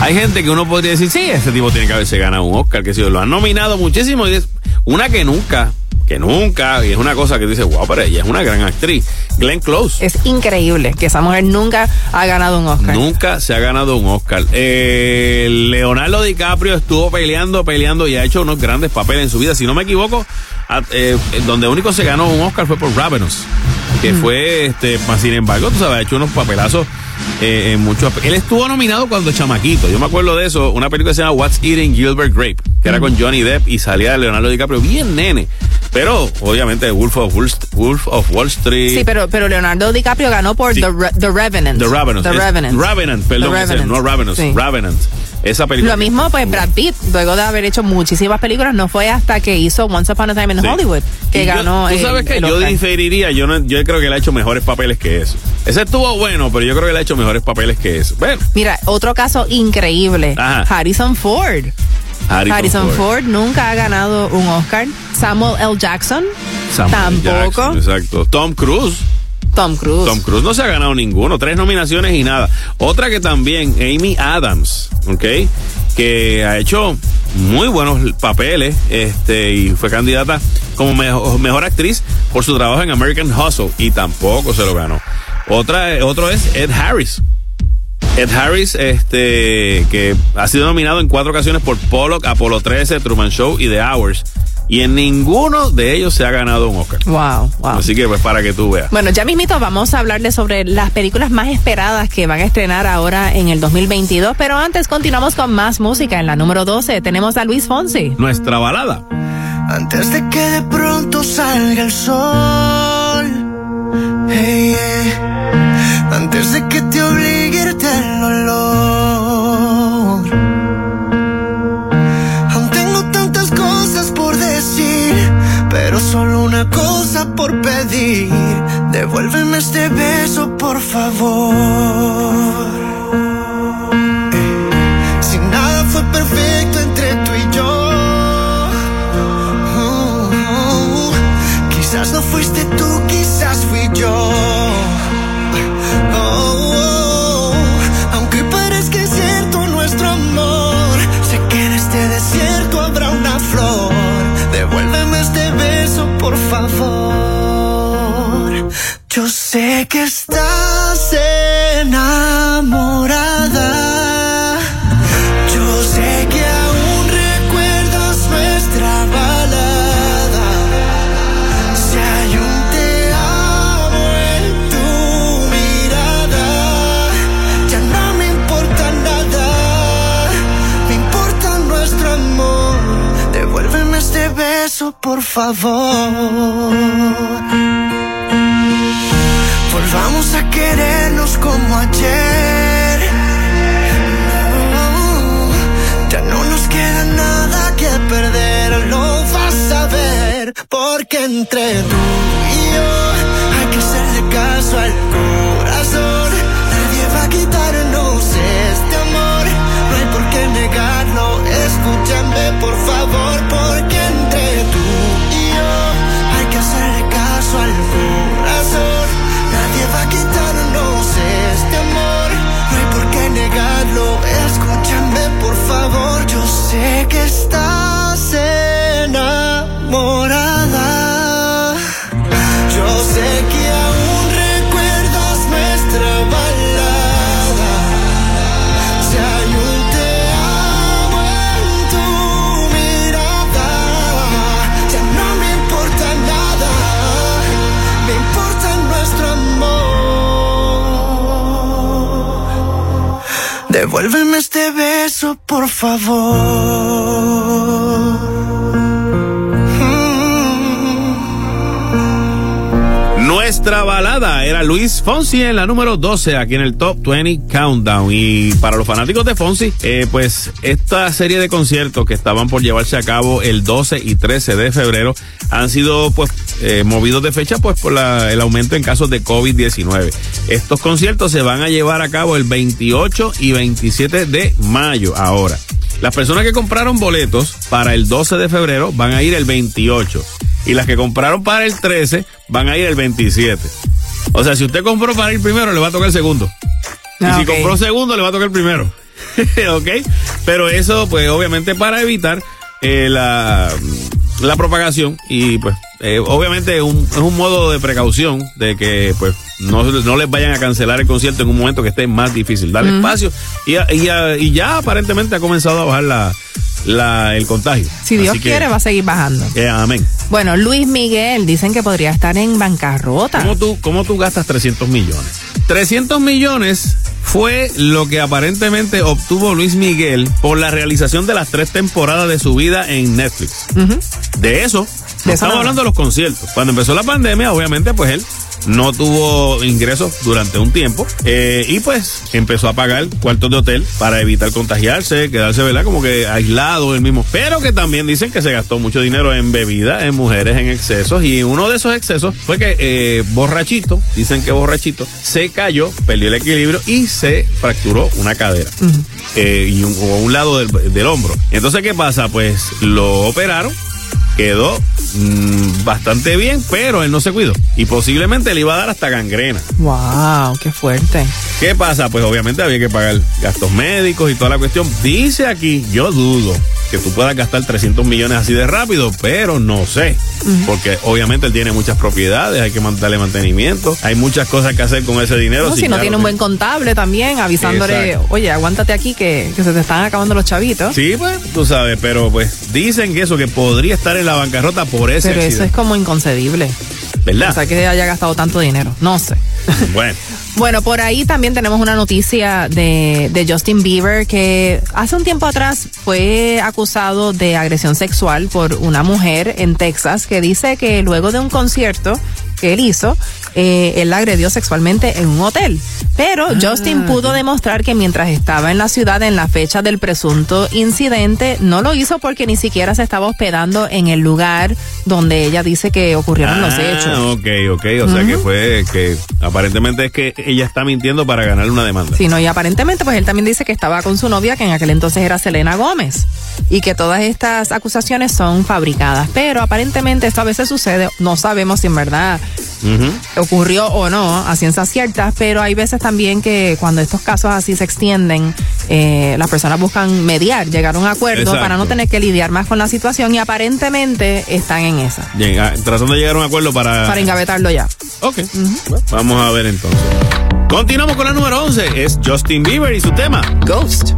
Speaker 3: Hay gente que uno podría decir, sí, ese tipo tiene que haberse ganado un Oscar, que sí, lo han nominado muchísimo. Y es una que nunca, que nunca, y es una cosa que dice, wow, pero ella es una gran actriz. Glenn Close.
Speaker 4: Es increíble que esa mujer nunca ha ganado un Oscar.
Speaker 3: Nunca se ha ganado un Oscar. Eh, Leonardo DiCaprio estuvo peleando, peleando y ha hecho unos grandes papeles en su vida. Si no me equivoco, eh, donde único se ganó un Oscar fue por Ravenous, que fue, este, más sin embargo, tú sabes, ha hecho unos papelazos eh, en muchos. Él estuvo nominado cuando chamaquito. Yo me acuerdo de eso, una película que se llama What's Eating Gilbert Grape, que era con Johnny Depp y salía Leonardo DiCaprio bien nene. Pero obviamente Wolf of Wall, Wolf of Wall Street.
Speaker 4: Sí, pero, pero Leonardo DiCaprio ganó por
Speaker 3: Sí.
Speaker 4: The, Re- The Revenant.
Speaker 3: The Ravenous.
Speaker 4: The Revenant.
Speaker 3: Perdón,
Speaker 4: The
Speaker 3: ese,
Speaker 4: Revenant.
Speaker 3: no Ravenous,
Speaker 4: Sí.
Speaker 3: Ravenant. Esa película.
Speaker 4: Lo mismo, pues Brad Pitt, luego de haber hecho muchísimas películas, no fue hasta que hizo Once Upon a Time in
Speaker 3: Sí.
Speaker 4: Hollywood que
Speaker 3: Y yo-
Speaker 4: ganó.
Speaker 3: Tú
Speaker 4: el-
Speaker 3: sabes que
Speaker 4: el
Speaker 3: yo
Speaker 4: Oscar.
Speaker 3: diferiría, yo no, yo creo que él ha hecho mejores papeles que eso. Ese estuvo bueno, pero yo creo que él ha hecho mejores papeles que eso. Bueno,
Speaker 4: Mira, otro caso increíble.
Speaker 3: Ajá.
Speaker 4: Harrison Ford.
Speaker 3: Harrison Ford.
Speaker 4: Ford. nunca ha ganado un Oscar. Samuel L. Jackson
Speaker 3: Samuel
Speaker 4: tampoco.
Speaker 3: Jackson, exacto. Tom Cruise.
Speaker 4: Tom Cruise.
Speaker 3: Tom Cruise no se ha ganado ninguno, tres nominaciones y nada. Otra que también, Amy Adams, ¿ok? Que ha hecho muy buenos papeles, este, y fue candidata como mejor, mejor actriz por su trabajo en American Hustle y tampoco se lo ganó. Otra, otro es Ed Harris. Ed Harris, este, que ha sido nominado en cuatro ocasiones por Pollock, Apollo 13, Truman Show y The Hours. Y en ninguno de ellos se ha ganado un Oscar.
Speaker 4: Wow, wow.
Speaker 3: Así que pues para que tú veas.
Speaker 4: Bueno, ya mismito vamos a hablarles sobre las películas más esperadas que van a estrenar ahora en el 2022, pero antes continuamos con más música. En la número 12 tenemos a Luis Fonsi.
Speaker 3: Nuestra balada.
Speaker 14: Antes de que de pronto salga el sol. Hey, yeah. Antes de que te obligue a irte pero solo una cosa por pedir. Devuélveme este beso, por favor. Si nada fue perfecto entre tú y yo. Oh. Quizás no fuiste tú, quizás fui yo. Oh, oh. Por favor. Yo sé que estás enamorada. Por favor. Volvamos a querernos como ayer. Ya no nos queda nada que perder, lo vas a ver. Porque entre tú y yo hay que hacerle caso al corazón. Nadie va a quitarnos este amor, no hay por qué negarlo. Escúchame por favor, favor, yo
Speaker 5: Devuélveme este beso, por favor.
Speaker 3: Nuestra balada era Luis Fonsi en la número 12 aquí en el Top 20 Countdown. Y para los fanáticos de Fonsi, eh, pues esta serie de conciertos que estaban por llevarse a cabo el 12 y 13 de febrero han sido pues eh, movidos de fecha pues por la- el aumento en casos de COVID-19. Estos conciertos se van a llevar a cabo el 28 y 27 de mayo ahora. Las personas que compraron boletos para el 12 de febrero van a ir el 28 y las que compraron para el 13 van a ir el 27. O sea, si usted compró para ir primero, le va a tocar el segundo. Y
Speaker 4: Ah,
Speaker 3: si
Speaker 4: ok.
Speaker 3: compró segundo, le va a tocar el primero. [LAUGHS] ¿Ok? Pero eso, pues, obviamente para evitar eh, la, la propagación y, pues, eh, obviamente es un, es un modo de precaución de que, pues, no, no les vayan a cancelar el concierto en un momento que esté más difícil. Darle espacio y, y, y ya aparentemente ha comenzado a bajar la, la, el contagio.
Speaker 4: Si Dios
Speaker 3: Así que,
Speaker 4: quiere, va a seguir bajando.
Speaker 3: eh, amén.
Speaker 4: Bueno, Luis Miguel dicen que podría estar en bancarrota.
Speaker 3: ¿Cómo tú, ¿Cómo tú gastas 300 millones? 300 millones fue lo que aparentemente obtuvo Luis Miguel por la realización de las tres temporadas de su vida en Netflix. De eso, no
Speaker 4: eso
Speaker 3: estamos hablando de los conciertos. Cuando empezó la pandemia, obviamente, pues él no tuvo ingresos durante un tiempo eh, y pues empezó a pagar cuartos de hotel para evitar contagiarse, quedarse, ¿verdad? Como que aislado él mismo. Pero que también dicen que se gastó mucho dinero en bebidas, en mujeres, en excesos y uno de esos excesos fue que eh, borrachito, dicen que borrachito, se cayó, perdió el equilibrio y se fracturó una cadera eh, y un, o un lado del, del hombro. Entonces, ¿qué pasa? Pues lo operaron, quedó mm, bastante bien, pero él no se cuidó. Y posiblemente le iba a dar hasta gangrena.
Speaker 4: Wow, qué fuerte.
Speaker 3: ¿Qué pasa? Pues obviamente había que pagar gastos médicos y toda la cuestión. Dice aquí, yo dudo que tú puedas gastar 300 millones así de rápido, pero no sé. Porque obviamente él tiene muchas propiedades, hay que man- darle mantenimiento, hay muchas cosas que hacer con ese dinero.
Speaker 4: No, si no tiene un buen contable también, avisándole,
Speaker 3: Exacto.
Speaker 4: oye, aguántate aquí que, que se te están acabando los chavitos.
Speaker 3: Sí, pues, tú sabes, pero pues dicen que eso, que podría estar en la bancarrota por ese
Speaker 4: Pero eso es como inconcebible.
Speaker 3: ¿Verdad?
Speaker 4: O sea, que haya gastado tanto dinero. No sé.
Speaker 3: Bueno. [LAUGHS]
Speaker 4: Bueno, por ahí también tenemos una noticia de, de Justin Bieber que hace un tiempo atrás fue acusado de agresión sexual por una mujer en Texas que dice que luego de un concierto que él hizo, eh, él la agredió sexualmente en un hotel. Pero Justin pudo demostrar que mientras estaba en la ciudad en la fecha del presunto incidente, no lo hizo porque ni siquiera se estaba hospedando en el lugar donde ella dice que ocurrieron los
Speaker 3: Ah,
Speaker 4: hechos.
Speaker 3: ok, ok. O sea que fue que aparentemente es que ella está mintiendo para ganarle una demanda.
Speaker 4: Sí, no, y aparentemente pues él también dice que estaba con su novia, que en aquel entonces era Selena Gómez, y que todas estas acusaciones son fabricadas. Pero aparentemente esto a veces sucede, no sabemos si en verdad ocurrió o no, a ciencias ciertas, pero hay veces también que cuando estos casos así se extienden, eh, las personas buscan mediar, llegar a un acuerdo
Speaker 3: Exacto.
Speaker 4: para no tener que lidiar más con la situación y aparentemente están en esa,
Speaker 3: Bien, ah, tratando de llegar a un acuerdo para...
Speaker 4: para engavetarlo ya.
Speaker 3: Ok. Bueno, vamos a ver entonces. Continuamos con la número 11. Es Justin Bieber y su tema.
Speaker 4: Ghost.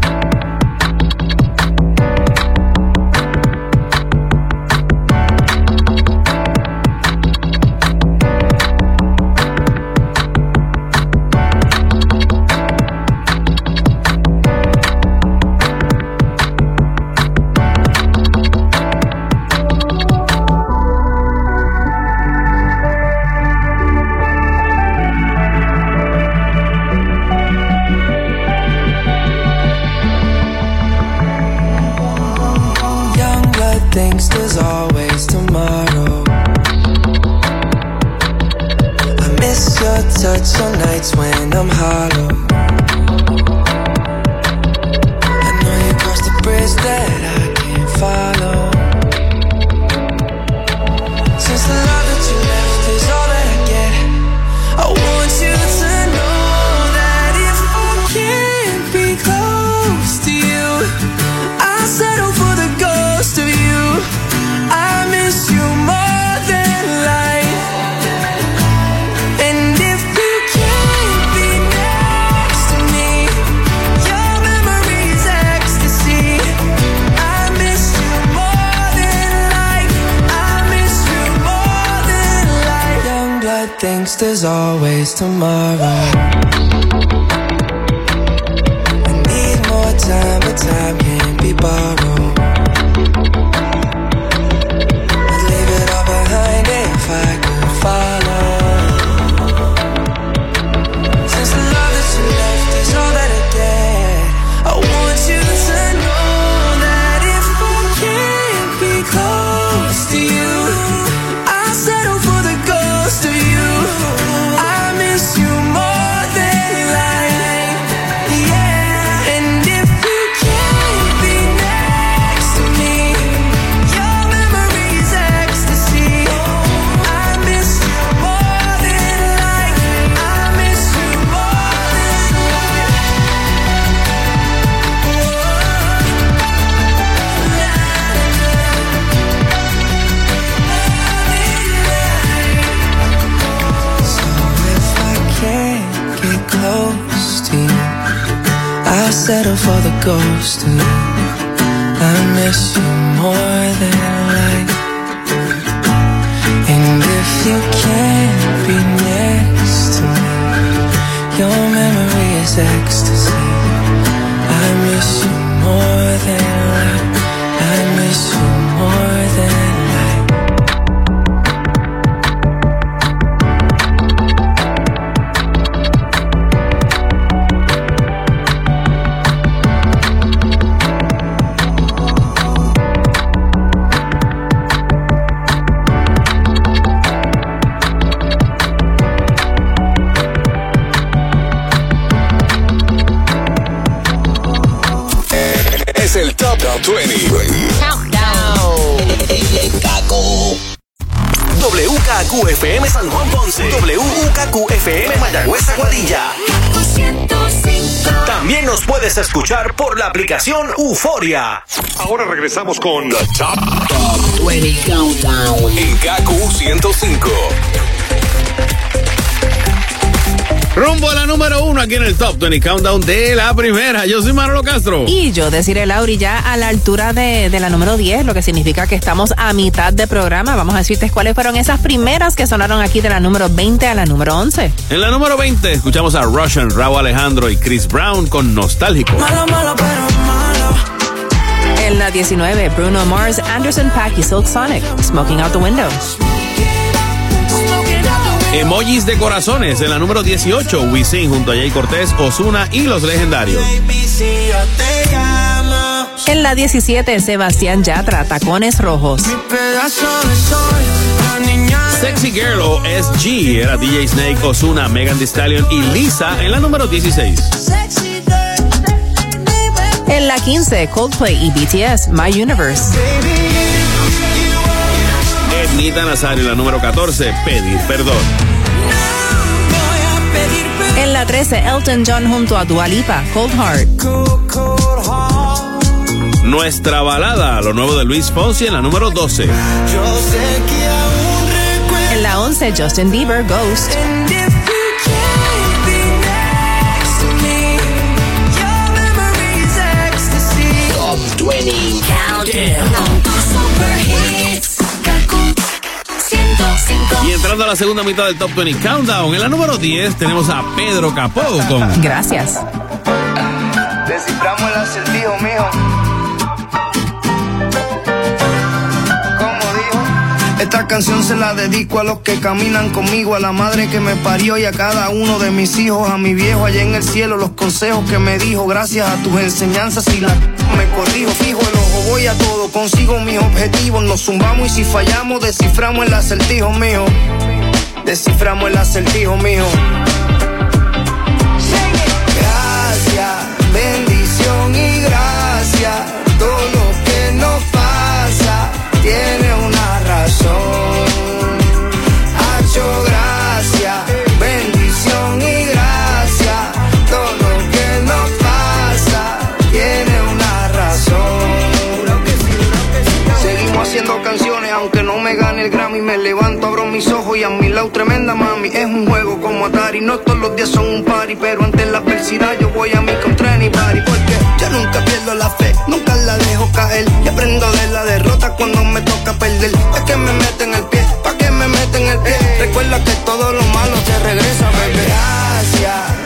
Speaker 5: to my aplicación Euforia.
Speaker 8: Ahora regresamos con The Top, 20 Countdown en KQ 105.
Speaker 3: Rumbo a la número uno aquí en el Top 20 Countdown de la primera. Yo soy Manolo Castro.
Speaker 4: Y yo deciré, Lauri, ya a la altura de, de la número 10, lo que significa que estamos a mitad de programa. Vamos a decirte cuáles fueron esas primeras que sonaron aquí de la número 20 a la número 11.
Speaker 3: En la número 20 escuchamos a Russian, Raúl Alejandro y Chris Brown con Nostálgico.
Speaker 15: Malo, malo, pero malo.
Speaker 4: En la 19, Bruno Mars, Anderson Paak y Silk Sonic, Smoking Out the Window.
Speaker 3: Emojis de corazones en la número 18, Wisin junto a Jay Cortés, Osuna y los legendarios.
Speaker 4: En la 17, Sebastián Yatra, Tacones Rojos.
Speaker 3: Sexy Girl o SG era DJ Snake, Osuna, Megan Thee Stallion y Lisa en la número 16.
Speaker 15: sexy girl, baby.
Speaker 4: En la 15, Coldplay y BTS, My Universe.
Speaker 3: Ednita Nazario en la número 14, Pedir Perdón.
Speaker 15: Voy a pedir perdón.
Speaker 4: En la 13, Elton John junto a Dua Lipa, Cold Heart.
Speaker 3: Nuestra balada, lo nuevo de Luis Fonsi en la número 12.
Speaker 15: Yo sé que aún.
Speaker 4: En la 11, Justin Bieber, Ghost.
Speaker 15: Me.
Speaker 5: Top 20
Speaker 16: Super
Speaker 3: Y entrando a la segunda mitad del Top 20 Countdown, en la número 10 tenemos a Pedro Capó con
Speaker 4: Gracias.
Speaker 14: Desciframos el acertijo, mijo. Canción se la dedico a los que caminan conmigo, a la madre que me parió y a cada uno de mis hijos, a mi viejo allá en el cielo, los consejos que me dijo, gracias a tus enseñanzas y la me corrijo, fijo el ojo, voy a todo, consigo mis objetivos, nos zumbamos y si fallamos, desciframos el acertijo, mijo. Desciframos el acertijo, mijo. Gracias, bendición y gracias. Todo lo que nos pasa tiene mis ojos y a mi lado tremenda mami. Es un juego como Atari, no todos los días son un party. Pero ante la adversidad yo voy a mi contra party. Porque yo nunca pierdo la fe, nunca la dejo caer. Y aprendo de la derrota cuando me toca perder. Pa' que me meten el pie, pa' que me meten el pie. Recuerda que todo lo malo se regresa, bebé. Gracias,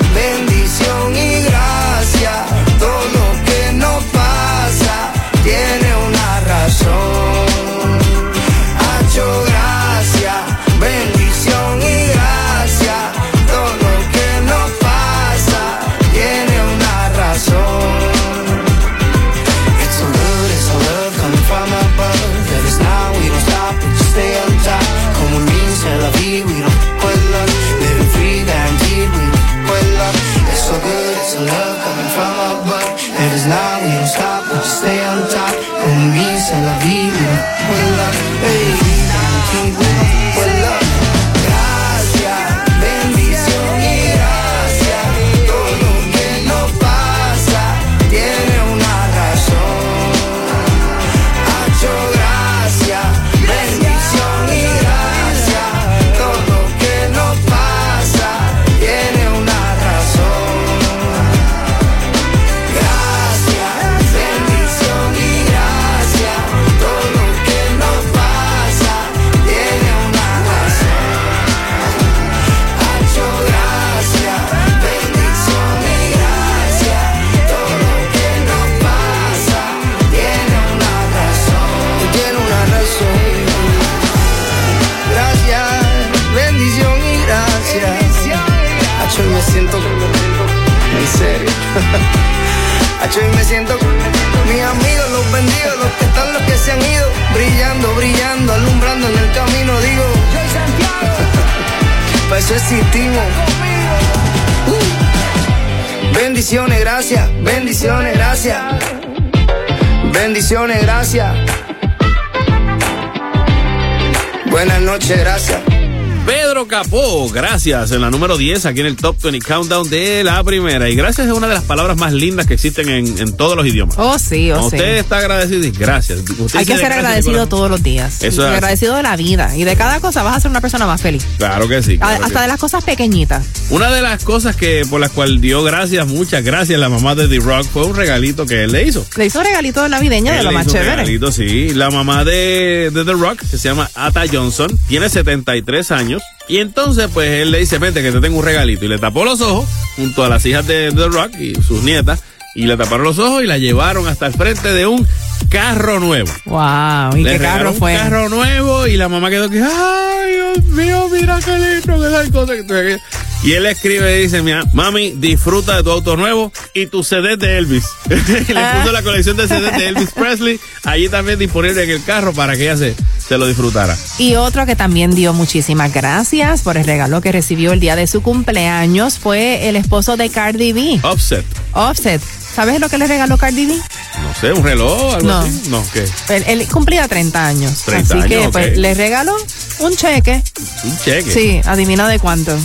Speaker 14: gracias
Speaker 3: en la número 10 aquí en el Top 20 Countdown de la primera. Y gracias es una de las palabras más lindas que existen en, en todos los idiomas.
Speaker 4: Oh, sí, oh,
Speaker 3: Cuando
Speaker 4: sí.
Speaker 3: usted está agradecido, dice gracias. Usted
Speaker 4: Hay que ser agradecido todos los días.
Speaker 3: Eso es así.
Speaker 4: agradecido de la vida. Y de cada cosa vas a ser una persona más feliz.
Speaker 3: Claro que sí. claro
Speaker 4: A-
Speaker 3: que
Speaker 4: hasta
Speaker 3: sí.
Speaker 4: de las cosas pequeñitas.
Speaker 3: Una de las cosas que por las cuales dio gracias, muchas gracias la mamá de The Rock fue un regalito que él le hizo.
Speaker 4: Le hizo un regalito de navideña de
Speaker 3: Él
Speaker 4: lo más chévere.
Speaker 3: regalito, sí. La mamá de, de The Rock, que se llama Ata Johnson, tiene 73 años. Y entonces, pues él le dice, vente que te tengo un regalito. Y le tapó los ojos junto a las hijas de The Rock y sus nietas. Y le taparon los ojos y la llevaron hasta el frente de un carro nuevo.
Speaker 4: Wow. ¿Y
Speaker 3: Le
Speaker 4: qué carro fue?
Speaker 3: Un carro nuevo y la mamá quedó que, ay, Dios mío, mira qué lindo, que tal cosa que tú aquello". Y él escribe y dice, mira, mami, disfruta de tu auto nuevo y tu CD de Elvis. [LAUGHS] Le
Speaker 4: Ah.
Speaker 3: puso la colección de CD de [LAUGHS] Elvis Presley, allí también disponible en el carro para que ella se, se lo disfrutara.
Speaker 4: Y otro que también dio muchísimas gracias por el regalo que recibió el día de su cumpleaños fue el esposo de Cardi B.
Speaker 3: Offset.
Speaker 4: Offset. ¿Sabes lo que le regaló Cardi B?
Speaker 3: No sé, un reloj, algo
Speaker 4: No.
Speaker 3: así. No, ¿qué?
Speaker 4: Él, él cumplía 30 años.
Speaker 3: 30
Speaker 4: así que pues, le regaló un cheque.
Speaker 3: Un cheque.
Speaker 4: Sí, adivina de cuánto.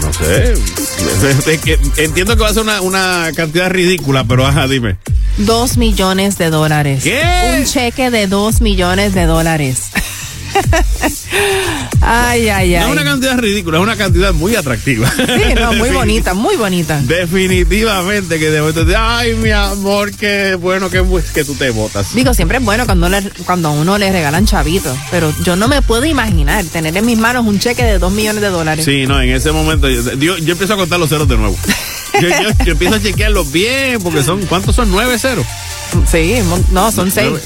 Speaker 3: No sé. [LAUGHS] Entiendo que va a ser una, una cantidad ridícula, pero ajá, dime.
Speaker 4: Dos millones de dólares.
Speaker 3: ¿Qué?
Speaker 4: Un cheque de dos millones de dólares. [LAUGHS] ay, ay,
Speaker 3: No
Speaker 4: ay.
Speaker 3: es una cantidad ridícula, es una cantidad muy atractiva.
Speaker 4: Sí, no, muy [LAUGHS] bonita, muy bonita.
Speaker 3: Definitivamente que de momento ay mi amor, qué bueno que, que tú te botas.
Speaker 4: Digo, siempre es bueno cuando, le- cuando a uno le regalan chavitos, pero yo no me puedo imaginar tener en mis manos un cheque de dos millones de dólares.
Speaker 3: Sí, no, en ese momento yo, yo- yo empiezo a contar los ceros de nuevo. [LAUGHS] Yo, yo- yo empiezo a chequearlos bien, porque son, ¿cuántos son? ¿Nueve ceros?
Speaker 4: Sí, no, son seis.
Speaker 3: Nueve.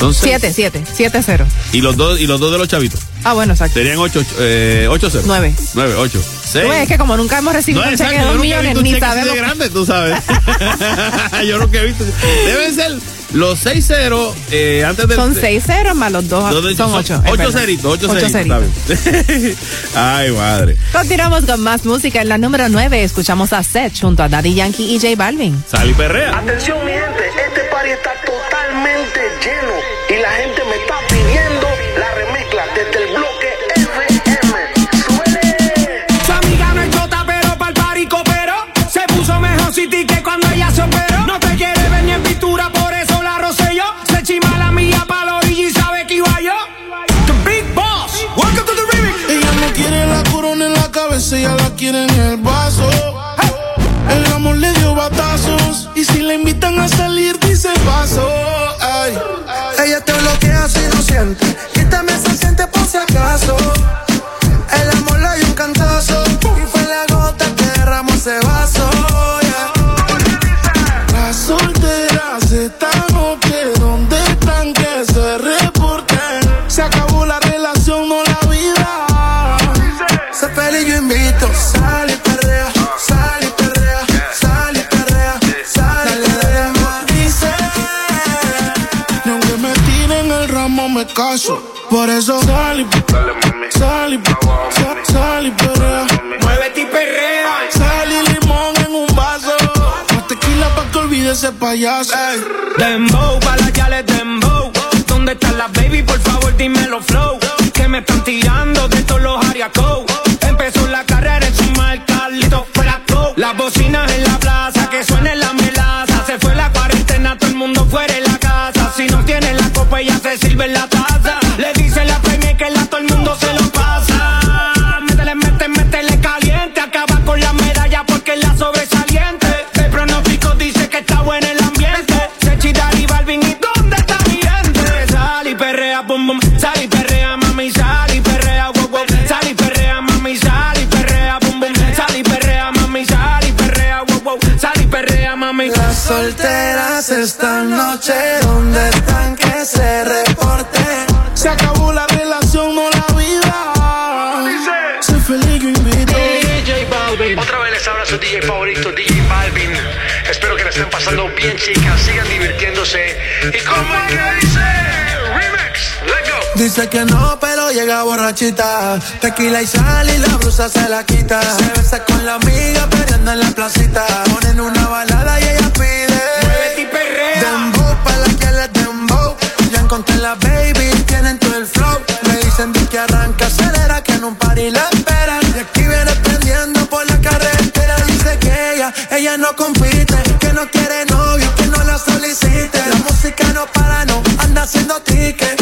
Speaker 3: Son seis.
Speaker 4: Siete, siete, siete cero.
Speaker 3: Y los dos, y los dos de los chavitos.
Speaker 4: Ah, bueno, exacto.
Speaker 3: Serían ocho, ocho, eh, ocho ceros.
Speaker 4: Nueve.
Speaker 3: Nueve, ocho. Seis.
Speaker 4: Tú ves que como nunca hemos recibido
Speaker 3: No,
Speaker 4: un cheque de
Speaker 3: yo
Speaker 4: dos
Speaker 3: nunca he
Speaker 4: millones,
Speaker 3: visto un
Speaker 4: ni sabemos.
Speaker 3: de grande, tú sabes. [LAUGHS] yo nunca he visto. Deben ser los seis ceros eh, antes de.
Speaker 4: Son seis ceros más los dos.
Speaker 3: Dos de-
Speaker 4: son ocho. es
Speaker 3: Ocho
Speaker 4: verdad.
Speaker 3: ceritos, ocho,
Speaker 4: Ocho
Speaker 3: ceritos. está bien. [LAUGHS] Ay, madre.
Speaker 4: Continuamos con más música. En la número nueve escuchamos a Seth junto a Daddy Yankee y J Balvin.
Speaker 3: Sal y perrea.
Speaker 17: Atención mi gente, este party está totalmente lleno y la gente me está pidiendo
Speaker 18: ella la
Speaker 19: quiere en el vaso. El amor le dio batazos y si la invitan a salir dice paso. Ay.
Speaker 14: Ella te bloquea si no siente. Quítame esa siente por si acaso.
Speaker 19: Por eso sal y sal y sal, y perrea.
Speaker 18: Muévete y perrea.
Speaker 19: Sal y limón en un vaso. Más tequila pa' que olvide ese payaso. Ey.
Speaker 18: Dembow, pa' la yales dembow. ¿Dónde está la baby, por favor, dímelo flow. Que me están tirando de todos los ariacos. Mami.
Speaker 5: Las solteras esta noche, ¿dónde están que se reporten?
Speaker 19: Se acabó la relación, no la vida. Sé feliz, yo invito.
Speaker 17: DJ Balvin. Otra vez les habla su DJ favorito, DJ Balvin. Espero que la estén pasando bien, chicas. Sigan divirtiéndose. Y como que Dice
Speaker 5: que no, pero llega borrachita. Tequila y sal y la blusa se la quita. Se besa con la amiga perdiendo en la placita. Ponen una balada y ella pide.
Speaker 18: Muévete y perrea.
Speaker 5: Dembow pa' la que le dembow. Ya encontré la baby, tienen todo el flow. Me dicen di que arranca, acelera, que en un party la esperan. Y aquí viene prendiendo por la carretera. Dice que ella, ella no compite. Que no quiere novio, que no la solicite. La música no para, no anda haciendo ticket.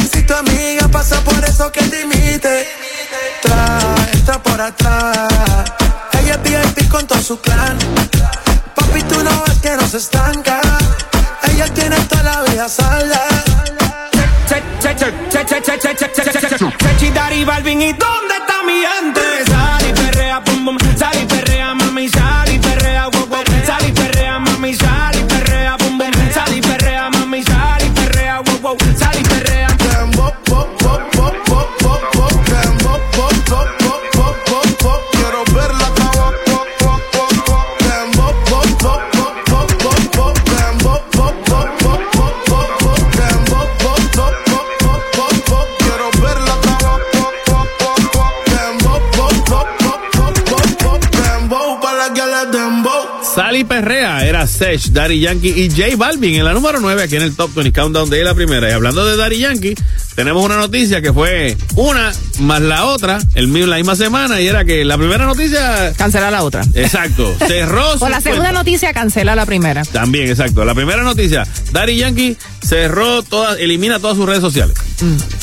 Speaker 5: Por atrás. Ella es VIP con todo su clan. Papi, tú no ves que no se estanca. Ella tiene toda la vida salda.
Speaker 18: Sechi, Dari, Balvin, ¿y dónde está mi gente? Sal y perrea, bum, bum. Perrea
Speaker 3: era Sech, Daddy Yankee y J Balvin en la número 9 aquí en el Top 20 Countdown de la primera. Y hablando de Daddy Yankee, tenemos una noticia que fue una más la otra, el mismo, la misma semana, y era que la primera noticia.
Speaker 4: Cancela la otra.
Speaker 3: Exacto. [LAUGHS] Cerró.
Speaker 4: O la segunda
Speaker 3: cuenta.
Speaker 4: noticia cancela la primera.
Speaker 3: También, exacto. La primera noticia, Daddy Yankee cerró todas, elimina todas sus redes sociales.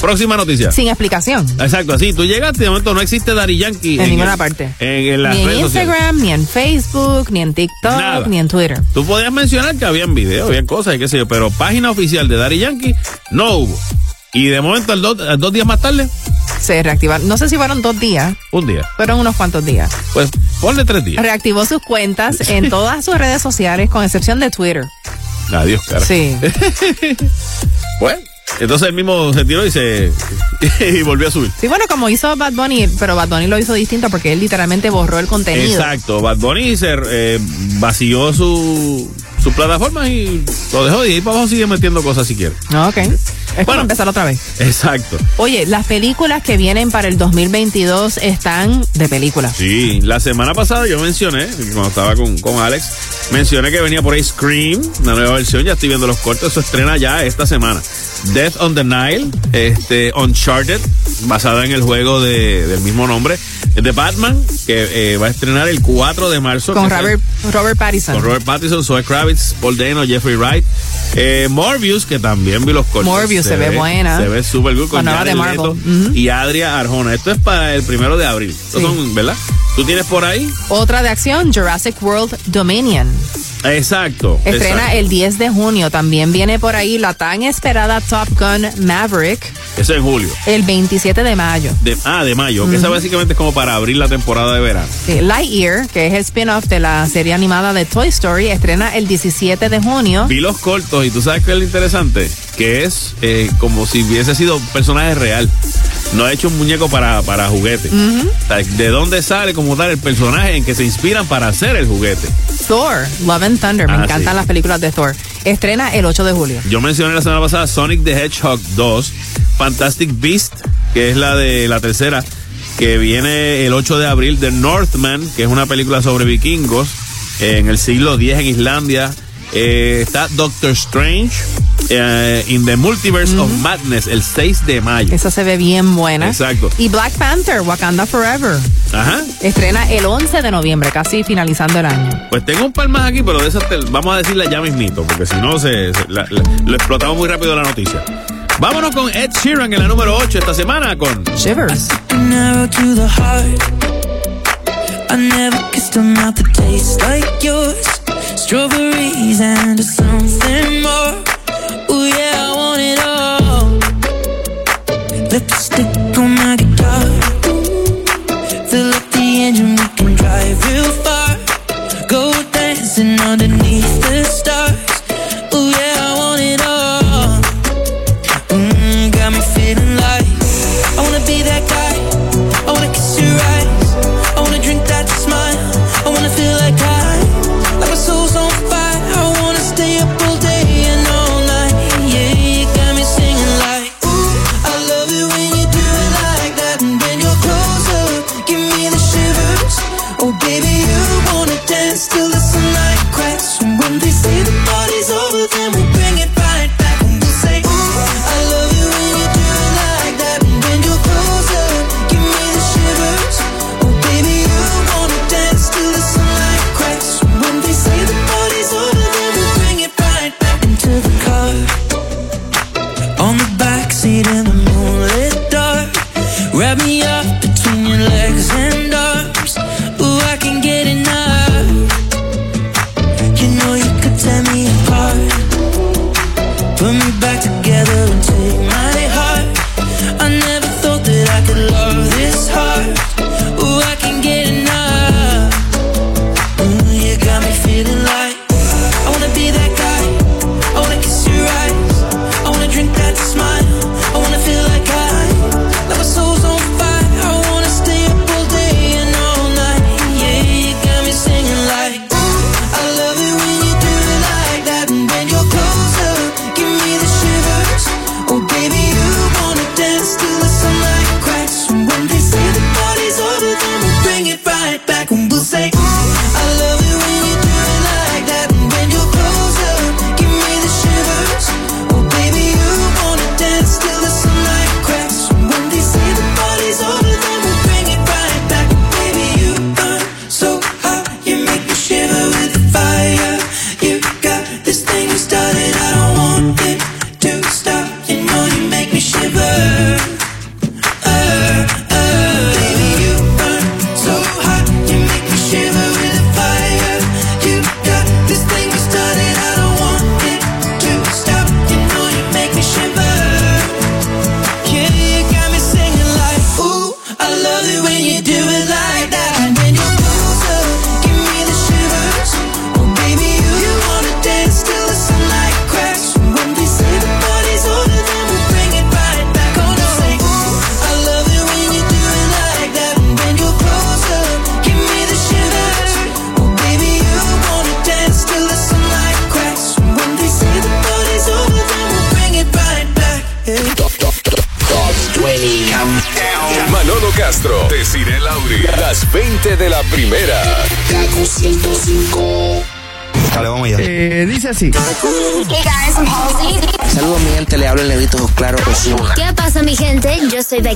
Speaker 3: Próxima noticia.
Speaker 4: Sin explicación.
Speaker 3: Exacto, así. Tú llegaste, de momento no existe Daddy Yankee.
Speaker 4: En ninguna
Speaker 3: el-
Speaker 4: parte.
Speaker 3: En, en las
Speaker 4: Ni en
Speaker 3: sociales.
Speaker 4: Instagram, ni en Facebook, ni en TikTok,
Speaker 3: Nada.
Speaker 4: ni en Twitter.
Speaker 3: Tú podías mencionar que habían videos, habían cosas y qué sé yo, pero página oficial de Daddy Yankee no hubo. Y de momento, al dos días más tarde,
Speaker 4: Se reactivaron. No sé si fueron dos días,
Speaker 3: un día.
Speaker 4: fueron unos cuantos días.
Speaker 3: Pues ponle tres días.
Speaker 4: Reactivó sus cuentas en [LAUGHS] todas sus redes sociales, con excepción de Twitter.
Speaker 3: Adiós, cara.
Speaker 4: Sí. [LAUGHS]
Speaker 3: Bueno, entonces él mismo se tiró y se [LAUGHS] y volvió a subir.
Speaker 4: Sí, bueno, como hizo Bad Bunny, pero Bad Bunny lo hizo distinto porque él literalmente borró el contenido.
Speaker 3: Exacto. Bad Bunny se eh, vació su, su plataforma y lo dejó y ahí para abajo sigue metiendo cosas si quiere.
Speaker 4: Ok. Es como empezar otra vez.
Speaker 3: Exacto.
Speaker 4: Oye, las películas que vienen para el 2022 están de película.
Speaker 3: Sí, la semana pasada yo mencioné, cuando estaba con, con Alex, mencioné que venía por ahí Scream, una nueva versión, ya estoy viendo los cortos, eso estrena ya esta semana. Death on the Nile, este, Uncharted, basada en el juego de, del mismo nombre, de Batman, que eh, va a estrenar el 4 de marzo.
Speaker 4: Con
Speaker 3: el-
Speaker 4: Robert, Robert Pattinson.
Speaker 3: con Robert Pattinson, Zoe Kravitz, Paul Dano, Jeffrey Wright. Eh, Morbius, que también vi los cortos.
Speaker 4: Morbius se ve buena.
Speaker 3: Se ve súper good con Jared
Speaker 4: de Marvel.
Speaker 3: Leto y Adria Arjona. Esto es para el primero de abril.
Speaker 4: Sí.
Speaker 3: son, ¿verdad? ¿Tú tienes por ahí?
Speaker 4: Otra de acción, Jurassic World Dominion.
Speaker 3: Exacto.
Speaker 4: Estrena
Speaker 3: exacto.
Speaker 4: el 10 de junio. También viene por ahí la tan esperada Top Gun Maverick
Speaker 3: Eso es en julio.
Speaker 4: el 27 de mayo.
Speaker 3: De, ah, de mayo. Que esa
Speaker 4: Ujú.
Speaker 3: básicamente es como para abrir la temporada de verano.
Speaker 4: Sí, Lightyear, que es el spin-off de la serie animada de Toy Story, estrena el 17 de junio.
Speaker 3: Vi los cortos y tú sabes qué es lo interesante. Que es eh, como si hubiese sido un personaje real. No ha hecho un muñeco para, para juguete.
Speaker 4: Ujú.
Speaker 3: O sea, ¿De dónde sale como tal el personaje en que se inspiran para hacer el juguete?
Speaker 4: Thor, Love and Thunder. Me
Speaker 3: Ah,
Speaker 4: encantan
Speaker 3: sí.
Speaker 4: las películas de Thor. Estrena el 8 de julio.
Speaker 3: Yo mencioné la semana pasada Sonic the Hedgehog 2, Fantastic Beast, que es la de la tercera, que viene el 8 de abril, The Northman, que es una película sobre vikingos en el siglo X en Islandia. Eh, está Doctor Strange. Eh, In the Multiverse of Madness el 6 de mayo.
Speaker 16: Esa se ve bien buena.
Speaker 3: Exacto.
Speaker 16: Y Black Panther, Wakanda Forever.
Speaker 3: Ajá.
Speaker 16: Estrena el 11 de noviembre, casi finalizando el año.
Speaker 3: Pues tengo un par más aquí, pero de esas te, vamos a decirla ya mismito, porque si no, se, lo explotamos muy rápido la noticia. Vámonos con Ed Sheeran en la número 8 esta semana con
Speaker 16: Shivers.
Speaker 20: I never kissed a mouth that tastes like yours. Strawberry reason to
Speaker 5: something.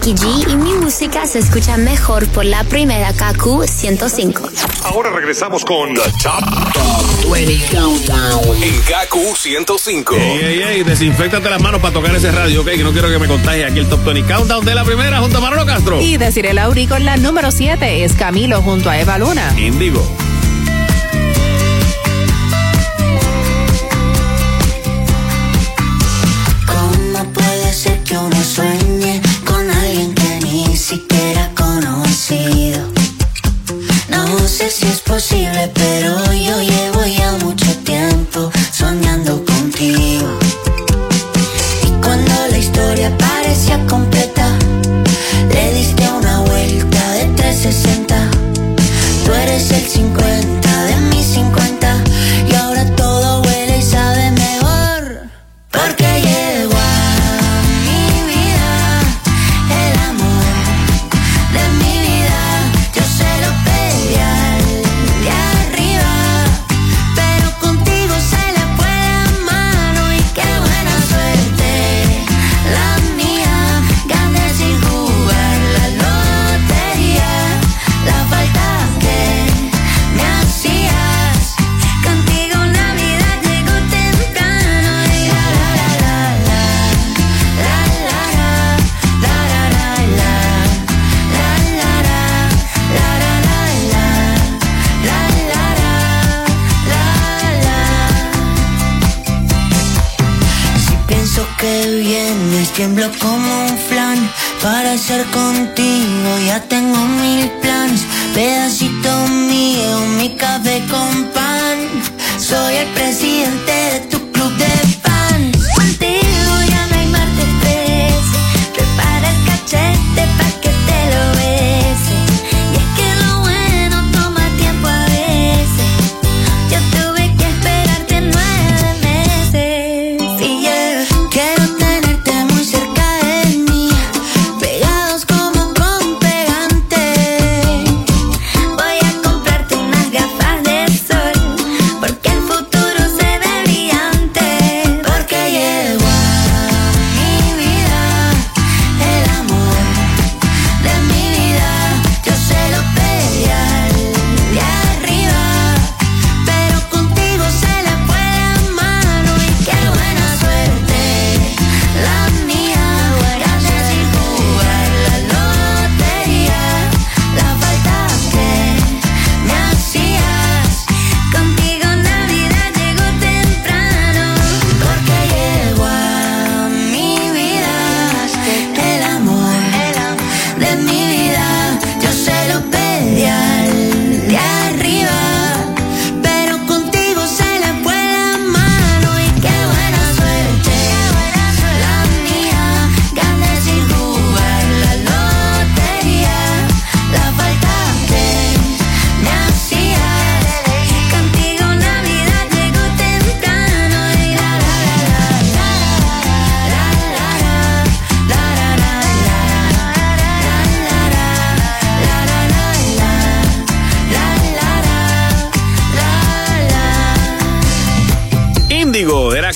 Speaker 5: Y mi música se escucha mejor por la primera KQ 105.
Speaker 9: Ahora regresamos con The Top, Top
Speaker 8: 20 Countdown
Speaker 9: en KQ 105.
Speaker 3: Ey, ey, desinfectate las manos para tocar ese radio, ok, que no quiero que me contagie aquí el Top 20 Countdown de la primera junto a Manolo Castro.
Speaker 16: Y decir el Aurico en la número 7 es Camilo junto a Eva Luna. Indigo.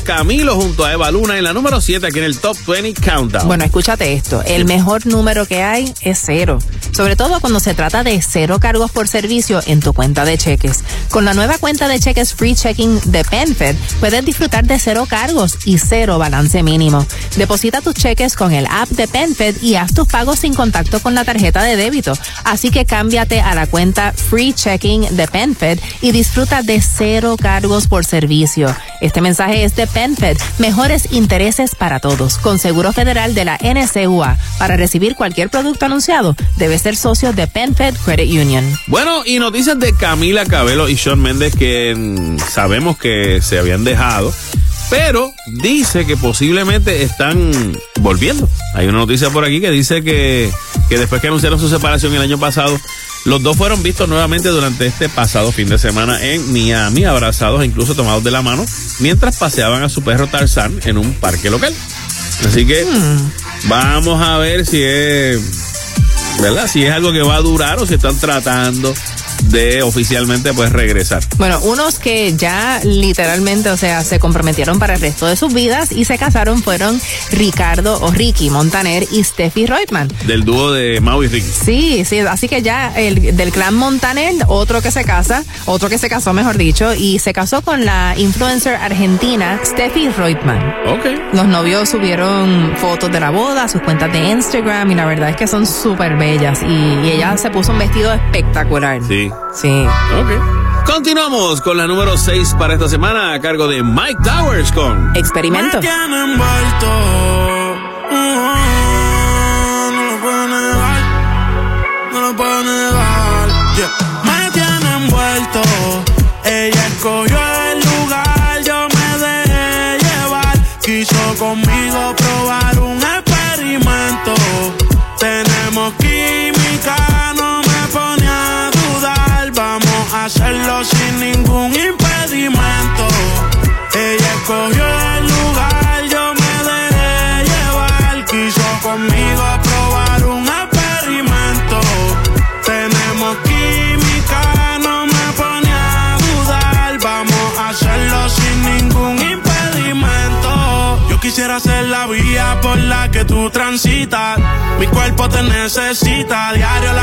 Speaker 16: Camilo junto a Eva Luna en la número 7 aquí en el Top 20 Countdown.
Speaker 4: Bueno, escúchate esto. El mejor número que hay es cero. Sobre todo cuando se trata de cero cargos por servicio en tu cuenta de cheques. Con la nueva cuenta de cheques Free Checking de PenFed, puedes disfrutar de cero cargos y cero balance mínimo. Deposita tus cheques con el app de PenFed y haz tus pagos sin contacto con la tarjeta de débito. Así que cámbiate a la cuenta Free Checking de PenFed y disfruta de cero cargos por servicio. Este mensaje es de PenFed, mejores intereses para todos, con Seguro Federal de la NCUA. Para recibir cualquier producto anunciado, debe ser socio de PenFed Credit Union.
Speaker 16: Bueno, y noticias de Camila Cabello y Sean Méndez que mm, sabemos que se habían dejado, pero dice que posiblemente están volviendo. Hay una noticia por aquí que dice que, que después que anunciaron su separación el año pasado, los dos fueron vistos nuevamente durante este pasado fin de semana en Miami, abrazados e incluso tomados de la mano, mientras paseaban a su perro Tarzán en un parque local. Así que vamos a ver si es, ¿verdad? Si es algo que va a durar o si están tratando de oficialmente pues regresar.
Speaker 4: Bueno, unos que ya literalmente, o sea, se comprometieron para el resto de sus vidas y se casaron fueron Ricardo o Ricky Montaner y Steffi Reutemann.
Speaker 16: Del dúo de Mau y Ricky.
Speaker 4: Sí, sí, así que ya el del clan Montaner, otro que se casa, otro que se casó, mejor dicho, y se casó con la influencer argentina Steffi Reutemann.
Speaker 16: Ok.
Speaker 4: Los novios subieron fotos de la boda, sus cuentas de Instagram, y la verdad es que son súper bellas. Y, y ella se puso un vestido espectacular.
Speaker 16: Sí.
Speaker 4: Sí.
Speaker 16: Ok. Continuamos con la número 6 para esta semana a cargo de Mike Towers con
Speaker 4: Experimento.
Speaker 13: No lo puedo negar. Quisiera ser la vía por la que tú transitas. Mi cuerpo te necesita. Diario la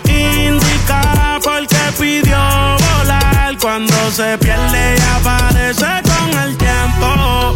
Speaker 13: Cuando se pierde y aparece con el tiempo.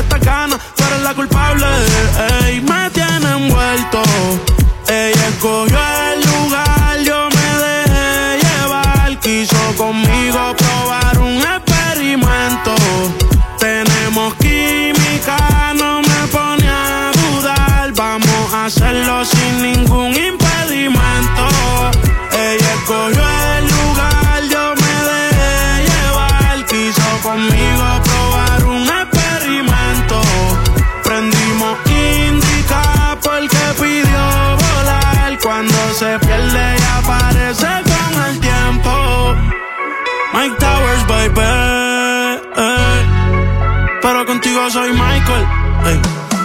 Speaker 13: de esta gana, tú eres la culpable. Me tiene envuelto. Ella escogió el lugar, Pero contigo soy Michael.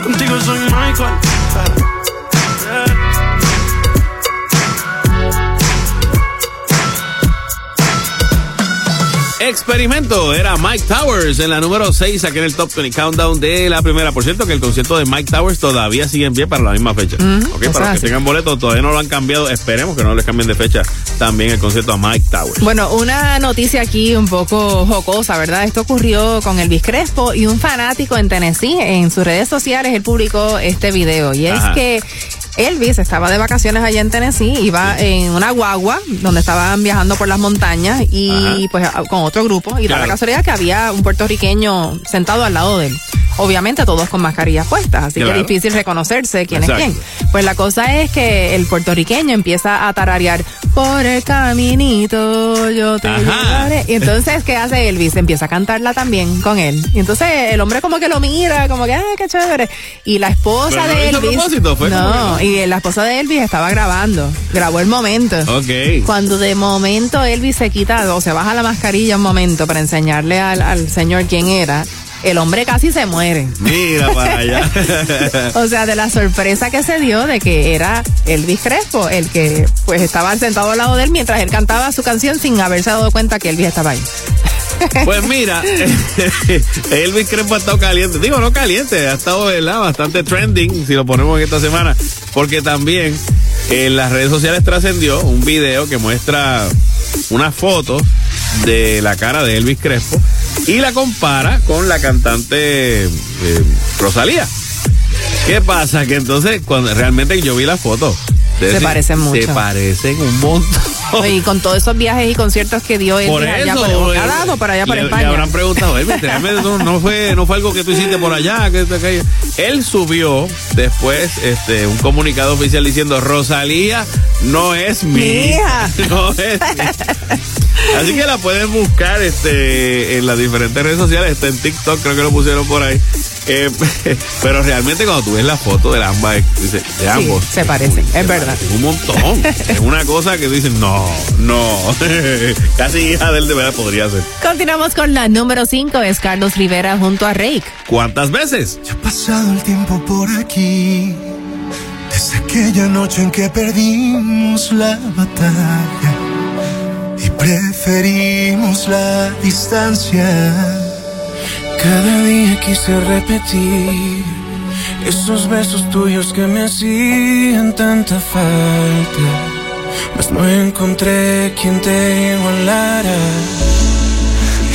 Speaker 13: Contigo soy Michael.
Speaker 3: Experimento era Mike Towers en la número 6 aquí en el Top 20 Countdown de la primera. Por cierto, que el concierto de Mike Towers todavía sigue en pie para la misma fecha. ok,
Speaker 4: eso
Speaker 3: para los que tengan boletos, todavía no lo han cambiado. Esperemos que no les cambien de fecha también el concierto a Mike Towers.
Speaker 4: Bueno, una noticia aquí un poco jocosa, ¿verdad? Esto ocurrió con Elvis Crespo y un fanático en Tennessee. En sus redes sociales él publicó este video y es que Elvis estaba de vacaciones allá en Tennessee, iba en una guagua donde estaban viajando por las montañas y
Speaker 21: Ajá.
Speaker 4: pues con otro grupo y da la
Speaker 21: Claro.
Speaker 4: casualidad que había un puertorriqueño sentado al lado de él. Obviamente todos con mascarillas puestas, así que
Speaker 21: Claro.
Speaker 4: es difícil reconocerse quién
Speaker 21: Exacto.
Speaker 4: es quién. Pues la cosa es que el puertorriqueño empieza a tararear por el caminito yo te llevaré. Y entonces, ¿qué hace Elvis? Empieza a cantarla también con él. Y entonces el hombre como que lo mira, como que, ah, qué chévere. Y la esposa
Speaker 3: Pero no
Speaker 4: de
Speaker 3: lo hizo a
Speaker 4: Elvis.
Speaker 3: propósito, fue
Speaker 4: no, y la esposa de Elvis estaba grabando. Grabó el momento.
Speaker 3: Ok.
Speaker 4: Cuando de momento Elvis se quita o se baja la mascarilla un momento para enseñarle al, al señor quién era, el hombre casi se muere.
Speaker 3: Mira para allá. [LAUGHS]
Speaker 4: O sea, de la sorpresa que se dio de que era Elvis Crespo, el que pues estaba sentado al lado de él mientras él cantaba su canción sin haberse dado cuenta que Elvis estaba ahí. [LAUGHS]
Speaker 3: Pues mira, [LAUGHS] Elvis Crespo ha estado caliente. Digo, no caliente, ha estado ¿verdad? bastante trending, si lo ponemos en esta semana. Porque también en las redes sociales trascendió un video que muestra una foto de la cara de Elvis Crespo y la compara con la cantante eh, Rosalía. ¿Qué pasa? Que entonces, cuando realmente yo vi la foto.
Speaker 4: Se parecen mucho.
Speaker 3: Se parecen un montón. [LAUGHS]
Speaker 4: Y con todos esos viajes y conciertos que dio Elvis
Speaker 3: Por
Speaker 4: allá
Speaker 3: eso,
Speaker 4: por
Speaker 3: eh,
Speaker 4: por allá por
Speaker 3: le, le
Speaker 4: España.
Speaker 3: habrán preguntado, no, no fue, no fue algo que tú hiciste por allá. Que, aquello". Él subió después este, un comunicado oficial diciendo, Rosalía no es mi,
Speaker 4: Mi hija. [LAUGHS]
Speaker 3: No es mi". Así que la pueden buscar este, en las diferentes redes sociales. Está en TikTok, creo que lo pusieron por ahí. Eh, [LAUGHS] pero realmente cuando tú ves la foto de ambas, de ambos,
Speaker 4: se parecen, es verdad.
Speaker 3: un montón. [LAUGHS] es una cosa que dicen, no, no. [LAUGHS] Casi hija de él de verdad podría ser.
Speaker 4: Continuamos con la número 5, es Carlos Rivera junto a Rake.
Speaker 3: ¿Cuántas veces?
Speaker 22: pasado el tiempo por aquí, desde aquella noche en que perdimos la batalla y preferimos la distancia.
Speaker 10: Cada día quise repetir esos besos tuyos que me hacían tanta falta. Mas no encontré quien te igualara.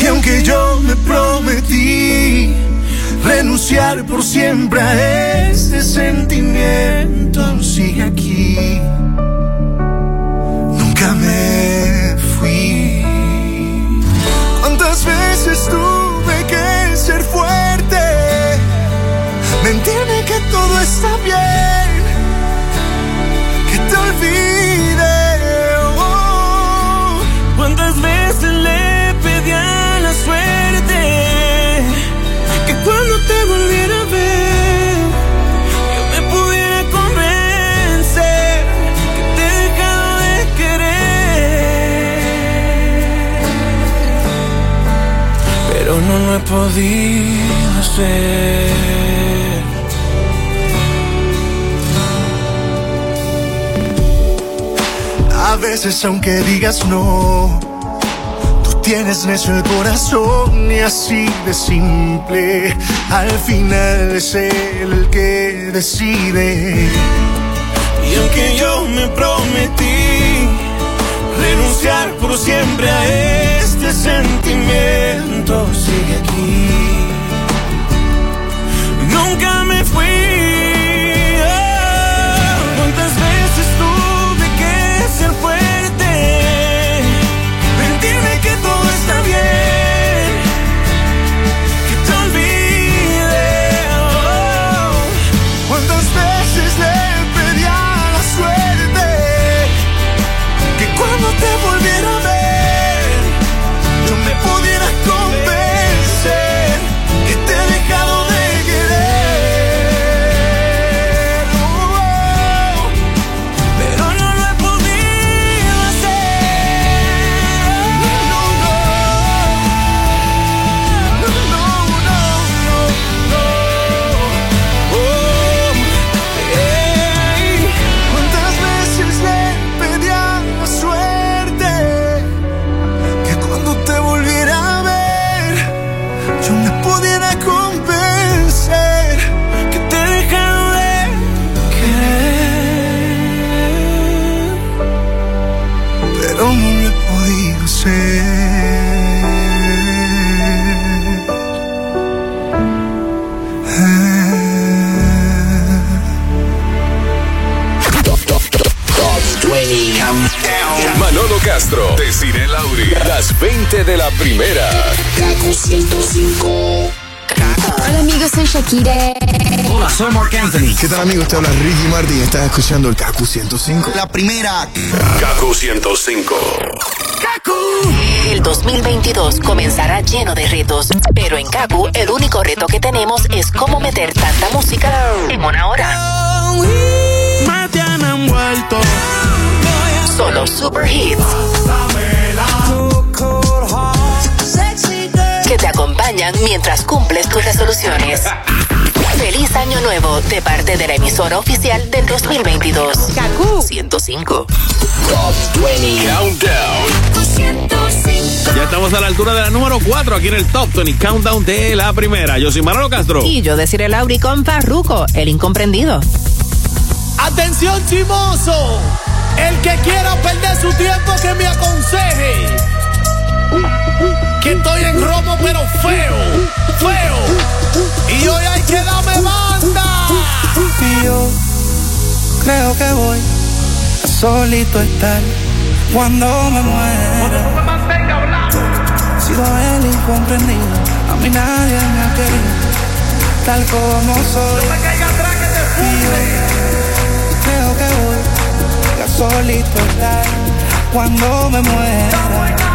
Speaker 22: Y aunque yo me prometí
Speaker 23: renunciar por siempre a ese sentimiento. Sigue aquí, nunca me fui. ¿Cuántas veces que ser fuerte? Mentirme que todo está bien, que te olvide.
Speaker 5: Podido hacer.
Speaker 23: A veces aunque digas no, tú tienes necio el corazón y así de simple. Al final es él el que decide.
Speaker 5: Y aunque yo me prometí renunciar por siempre a este sentimiento, sigue aquí.
Speaker 2: Las 20 de la primera.
Speaker 8: Kaku 105.
Speaker 24: Hola amigos, soy Shakira.
Speaker 10: Hola, soy Mark Anthony.
Speaker 14: ¿Qué tal amigos? Te habla Ricky Martin y estás escuchando el Kaku 105. La primera.
Speaker 2: Kaku 105.
Speaker 4: El 2022 comenzará lleno de retos, pero en Kaku el único reto que tenemos es cómo meter tanta música en una hora.
Speaker 5: Me tienen envuelto.
Speaker 4: Solo super hits te acompañan mientras cumples tus resoluciones. Feliz año nuevo de parte de la emisora oficial del 2022. Kaku 105.
Speaker 2: Top 20 Countdown.
Speaker 3: Ya estamos a la altura de la número 4 aquí en el Top 20 Countdown de la primera. Yo soy Manolo Castro.
Speaker 25: Y yo deciré Lauri con Farruco, el incomprendido.
Speaker 5: Atención chimoso, el que quiera perder su tiempo que me aconseje. Que estoy en romo pero feo, feo. Y hoy hay que darme banda.
Speaker 18: Y yo creo que voy a solito estar cuando me muera. He sido el incomprendido, a mí nadie me ha querido, tal como soy. Y yo creo que voy a solito estar cuando me muera.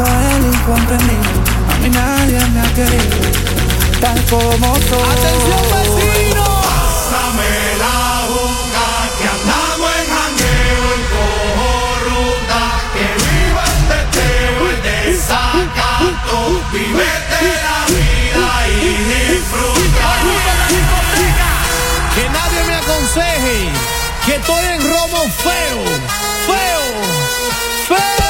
Speaker 18: Sido el incomprendido, a mí nadie me ha querido, tal como soy.
Speaker 5: Atención vecino.
Speaker 23: Pásame la boca que andamos en jangueo y cojo ruta que viva el teteo, el desacato, vivete la vida y disfruta.
Speaker 5: Que nadie me aconseje que estoy en romo feo, feo, feo.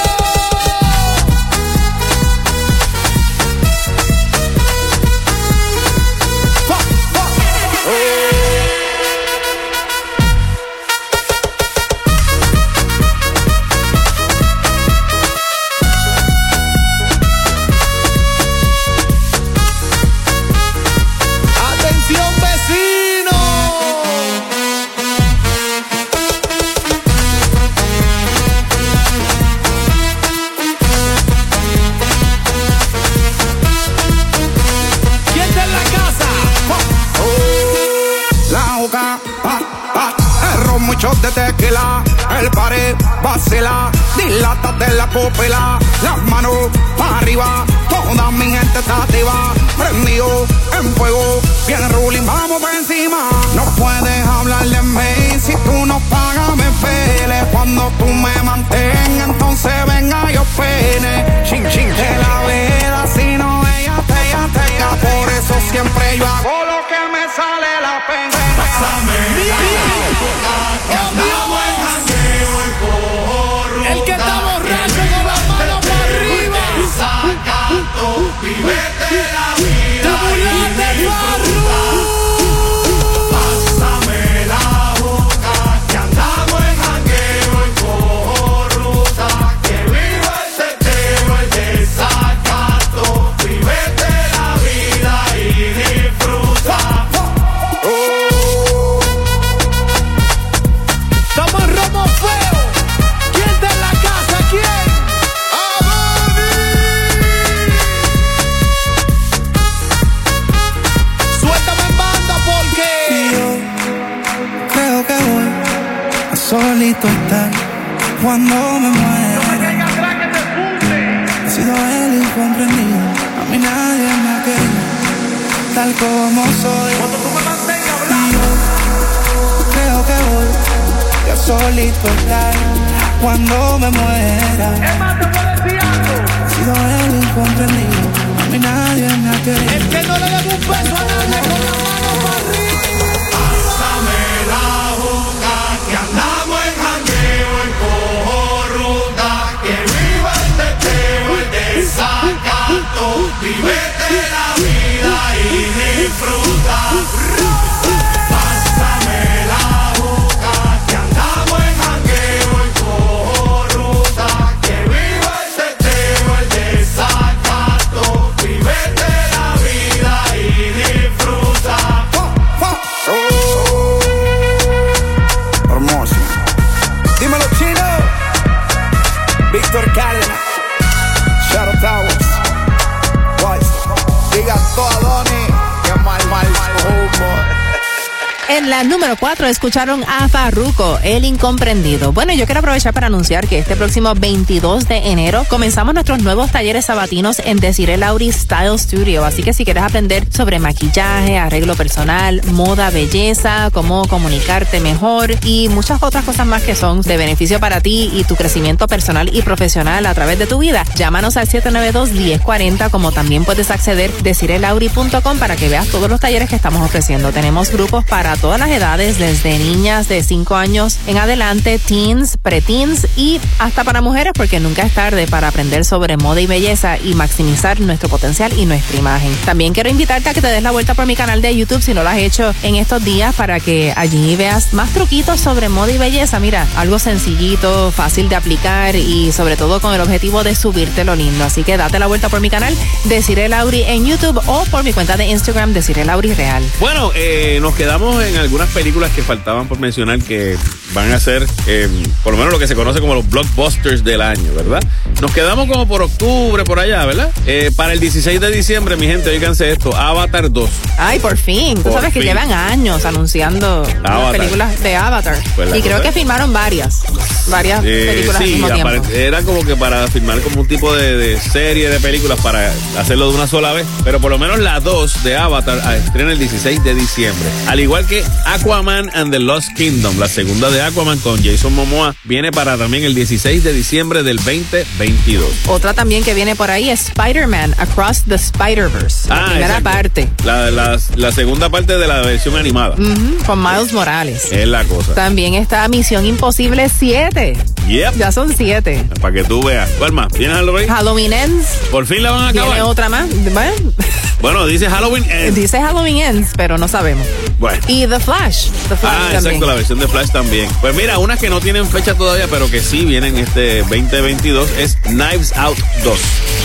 Speaker 18: De tequila, el pared vacila, dilátate la pupila, las manos para arriba, toda mi gente está activa, prendido en fuego, viene ruling, vamos por encima. No puedes hablar de mí si tú no pagas, me pele. Cuando tú me mantengas, entonces venga yo pene. Chin,
Speaker 14: cuando me muera. He sido el incomprendido, a mí nadie me ha querido. El
Speaker 5: que no le dé un beso a nadie con la mano para arriba. Pásame la boca, que andamos en jangueo y cojo ruta. Que viva el teteo, el desacato. Vivete la vida y disfruta. Pásame En la
Speaker 4: número 4 escucharon a Farruko, El Incomprendido. Bueno, yo quiero aprovechar para anunciar que este próximo 22 de enero comenzamos nuestros nuevos talleres sabatinos en Desiree Lauri Style Studio. Así que si quieres aprender sobre maquillaje, arreglo personal, moda, belleza, cómo comunicarte mejor y muchas otras cosas más que son de beneficio para ti y tu crecimiento personal y profesional a través de tu vida, llámanos al 792-1040 como también puedes acceder desirelauri.com para que veas todos los talleres que estamos ofreciendo. Tenemos grupos para todas las edades, desde niñas de 5 años en adelante, teens, preteens y hasta para mujeres, porque nunca es tarde para aprender sobre moda y belleza y maximizar nuestro potencial y nuestra imagen. También quiero invitarte a que te des la vuelta por mi canal de YouTube si no lo has hecho en estos días para que allí veas más truquitos sobre moda y belleza. Mira, algo sencillito, fácil de aplicar y sobre todo con el objetivo de subirte lo lindo. Así que date la vuelta por mi canal, Deciré Lauri en YouTube o por mi cuenta de Instagram, Deciré Lauri Real.
Speaker 3: Bueno, eh, nos quedamos en algunas películas que faltaban por mencionar que van a ser, eh, por lo menos lo que se conoce como los blockbusters del año, ¿verdad? Nos quedamos como por octubre, por allá, ¿verdad? Eh, para el 16 de diciembre, mi gente, oíganse esto, Avatar 2.
Speaker 4: Ay, por fin. Tú
Speaker 3: Por
Speaker 4: sabes que llevan años anunciando las películas de Avatar.
Speaker 3: Pues
Speaker 4: y creo que filmaron varias. Varias
Speaker 3: Eh,
Speaker 4: películas al
Speaker 3: sí,
Speaker 4: mismo tiempo.
Speaker 3: apare- era como que para filmar como un tipo de, de serie de películas para hacerlo de una sola vez. Pero por lo menos la 2 de Avatar ah, estrena el 16 de diciembre. Al igual que Aquaman and the Lost Kingdom, la segunda de Aquaman con Jason Momoa, viene para también el 16 de diciembre del 2022.
Speaker 4: Otra también que viene por ahí es Spider-Man Across the Spider-Verse. La
Speaker 3: Ah,
Speaker 4: primera
Speaker 3: exacto.
Speaker 4: parte.
Speaker 3: La, la- la segunda parte de la versión animada.
Speaker 4: Con Miles Morales.
Speaker 3: Es la cosa.
Speaker 4: También está Misión Imposible 7.
Speaker 3: Yep.
Speaker 4: Ya son 7.
Speaker 3: Para que tú veas. ¿Cuál más? ¿Tienes Halloween?
Speaker 4: Halloween Ends.
Speaker 3: Por fin la van a
Speaker 4: Viene
Speaker 3: acabar.
Speaker 4: otra más. Bueno,
Speaker 3: Bueno, dice Halloween. [LAUGHS] Ends.
Speaker 4: dice Halloween Ends, pero no sabemos.
Speaker 3: Bueno.
Speaker 4: Y The Flash. The Flash
Speaker 3: Ah,
Speaker 4: también.
Speaker 3: exacto, la versión de Flash también. Pues mira, unas que no tienen fecha todavía, pero que sí vienen este 2022 es Knives Out 2.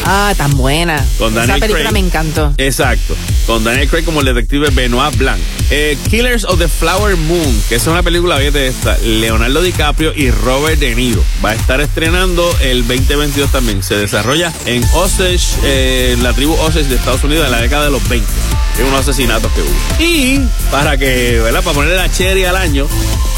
Speaker 4: Ah, tan buena.
Speaker 3: Con
Speaker 4: Esa
Speaker 3: Daniel
Speaker 4: película
Speaker 3: Craig.
Speaker 4: me encantó.
Speaker 3: Exacto. Con Daniel Craig como el detective Benoit Blanc. Eh, Killers of the Flower Moon, que es una película de esta. Leonardo DiCaprio y Robert De Niro. Va a estar estrenando el 2022 también. Se desarrolla en Osage, eh, la tribu Osage de Estados Unidos en la década de los 20. en unos asesinatos que hubo. Y para que, ¿verdad? Para ponerle la cherry al año,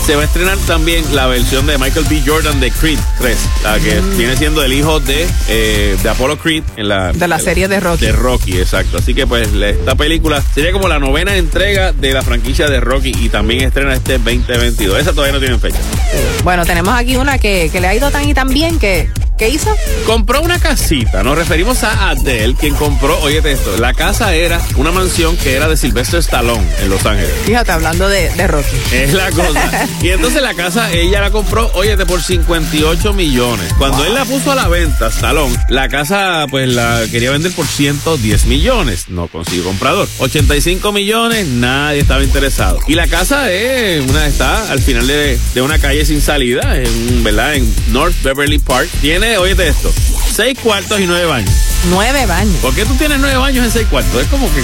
Speaker 3: se va a estrenar también la versión de Michael B. Jordan de Creed 3, la que
Speaker 4: Mm.
Speaker 3: viene siendo el hijo de, eh, de Apollo Creed en la,
Speaker 4: De la serie de Rocky.
Speaker 3: De Rocky, exacto. Así que pues esta película sería como la novena entrega de la franquicia de Rocky y también estrena este 2022. Esa todavía no tiene fecha.
Speaker 4: Bueno, tenemos aquí una que, que le ha ido tan y tan bien que. ¿Qué hizo?
Speaker 3: Compró una casita. Nos referimos a Adele, quien compró, oye esto, la casa era una mansión que era de Sylvester Stallone en Los Ángeles.
Speaker 4: Fíjate, hablando de, de Rocky.
Speaker 3: Es la cosa. [LAUGHS] Y entonces la casa, ella la compró, óyete, por 58 millones. Cuando él la puso a la venta, Stallone, la casa, pues la quería vender por 110 millones. No consiguió comprador. 85 millones, nadie estaba interesado. Y la casa es una, está al final de, de una calle sin salida, en, ¿verdad? En North Beverly Park. Tiene, óyete esto, seis cuartos y nueve baños.
Speaker 4: Nueve baños.
Speaker 3: ¿Por qué tú tienes nueve baños en seis cuartos? Es como que.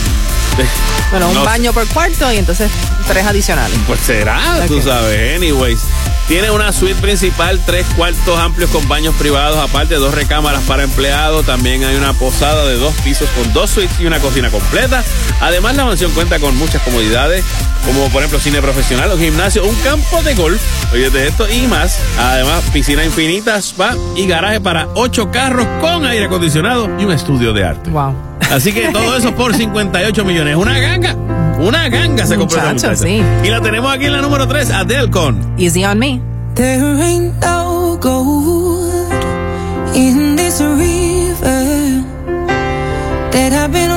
Speaker 3: [LAUGHS]
Speaker 4: Bueno, un
Speaker 3: No sé.
Speaker 4: baño por cuarto y entonces tres adicionales.
Speaker 3: Pues será, tú sabes. Anyways. Tiene una suite principal, tres cuartos amplios con baños privados, aparte dos recámaras para empleados. También hay una posada de dos pisos con dos suites y una cocina completa. Además, la mansión cuenta con muchas comodidades, como por ejemplo cine profesional, un gimnasio, un campo de golf, oye de esto y más. Además, piscina infinita, spa y garaje para ocho carros con aire acondicionado y un estudio de arte.
Speaker 4: Wow.
Speaker 3: Así que todo eso por [LAUGHS] 58 millones. Una ganga. Una ganga se compró
Speaker 4: Muchacho, sí.
Speaker 3: Y la tenemos aquí en la número 3, Adele con
Speaker 4: Easy on me.
Speaker 5: There ain't no gold in this river that I've been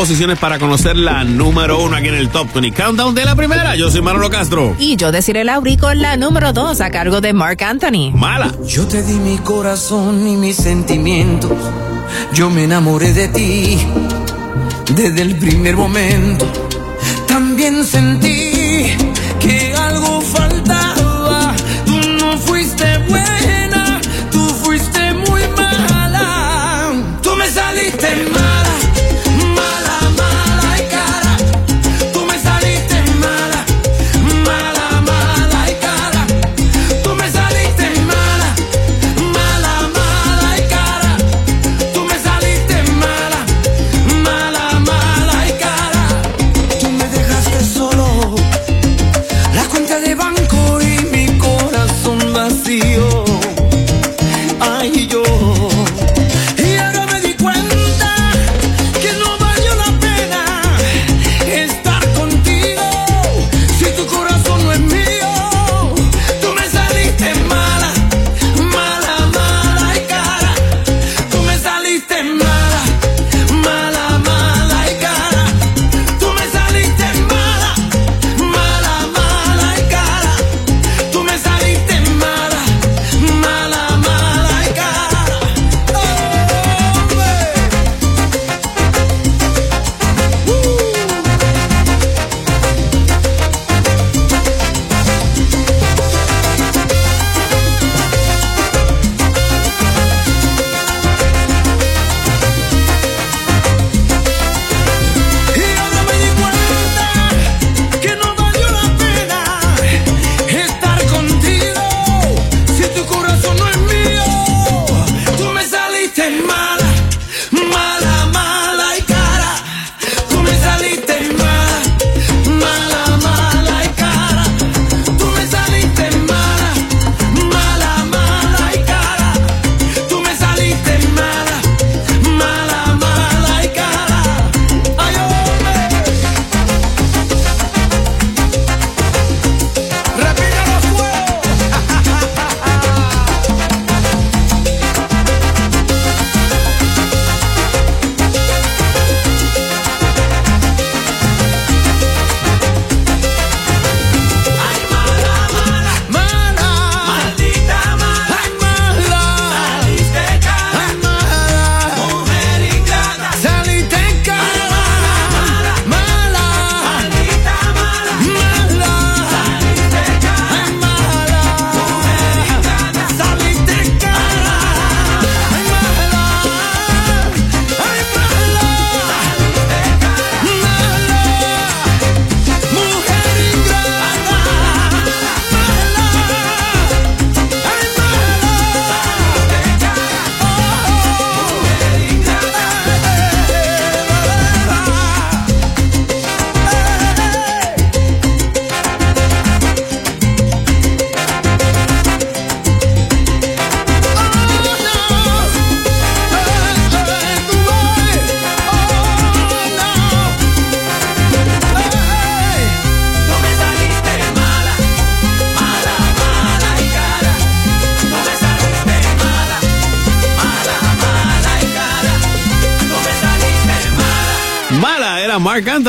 Speaker 3: posiciones para conocer la número uno aquí en el Top 20 Countdown de la primera. Yo soy Manolo Castro.
Speaker 4: Y yo deciré Lauri con la número dos a cargo de Mark Anthony.
Speaker 3: Mala.
Speaker 5: Yo te di mi corazón y mis sentimientos. Yo me enamoré de ti desde el primer momento. También sentí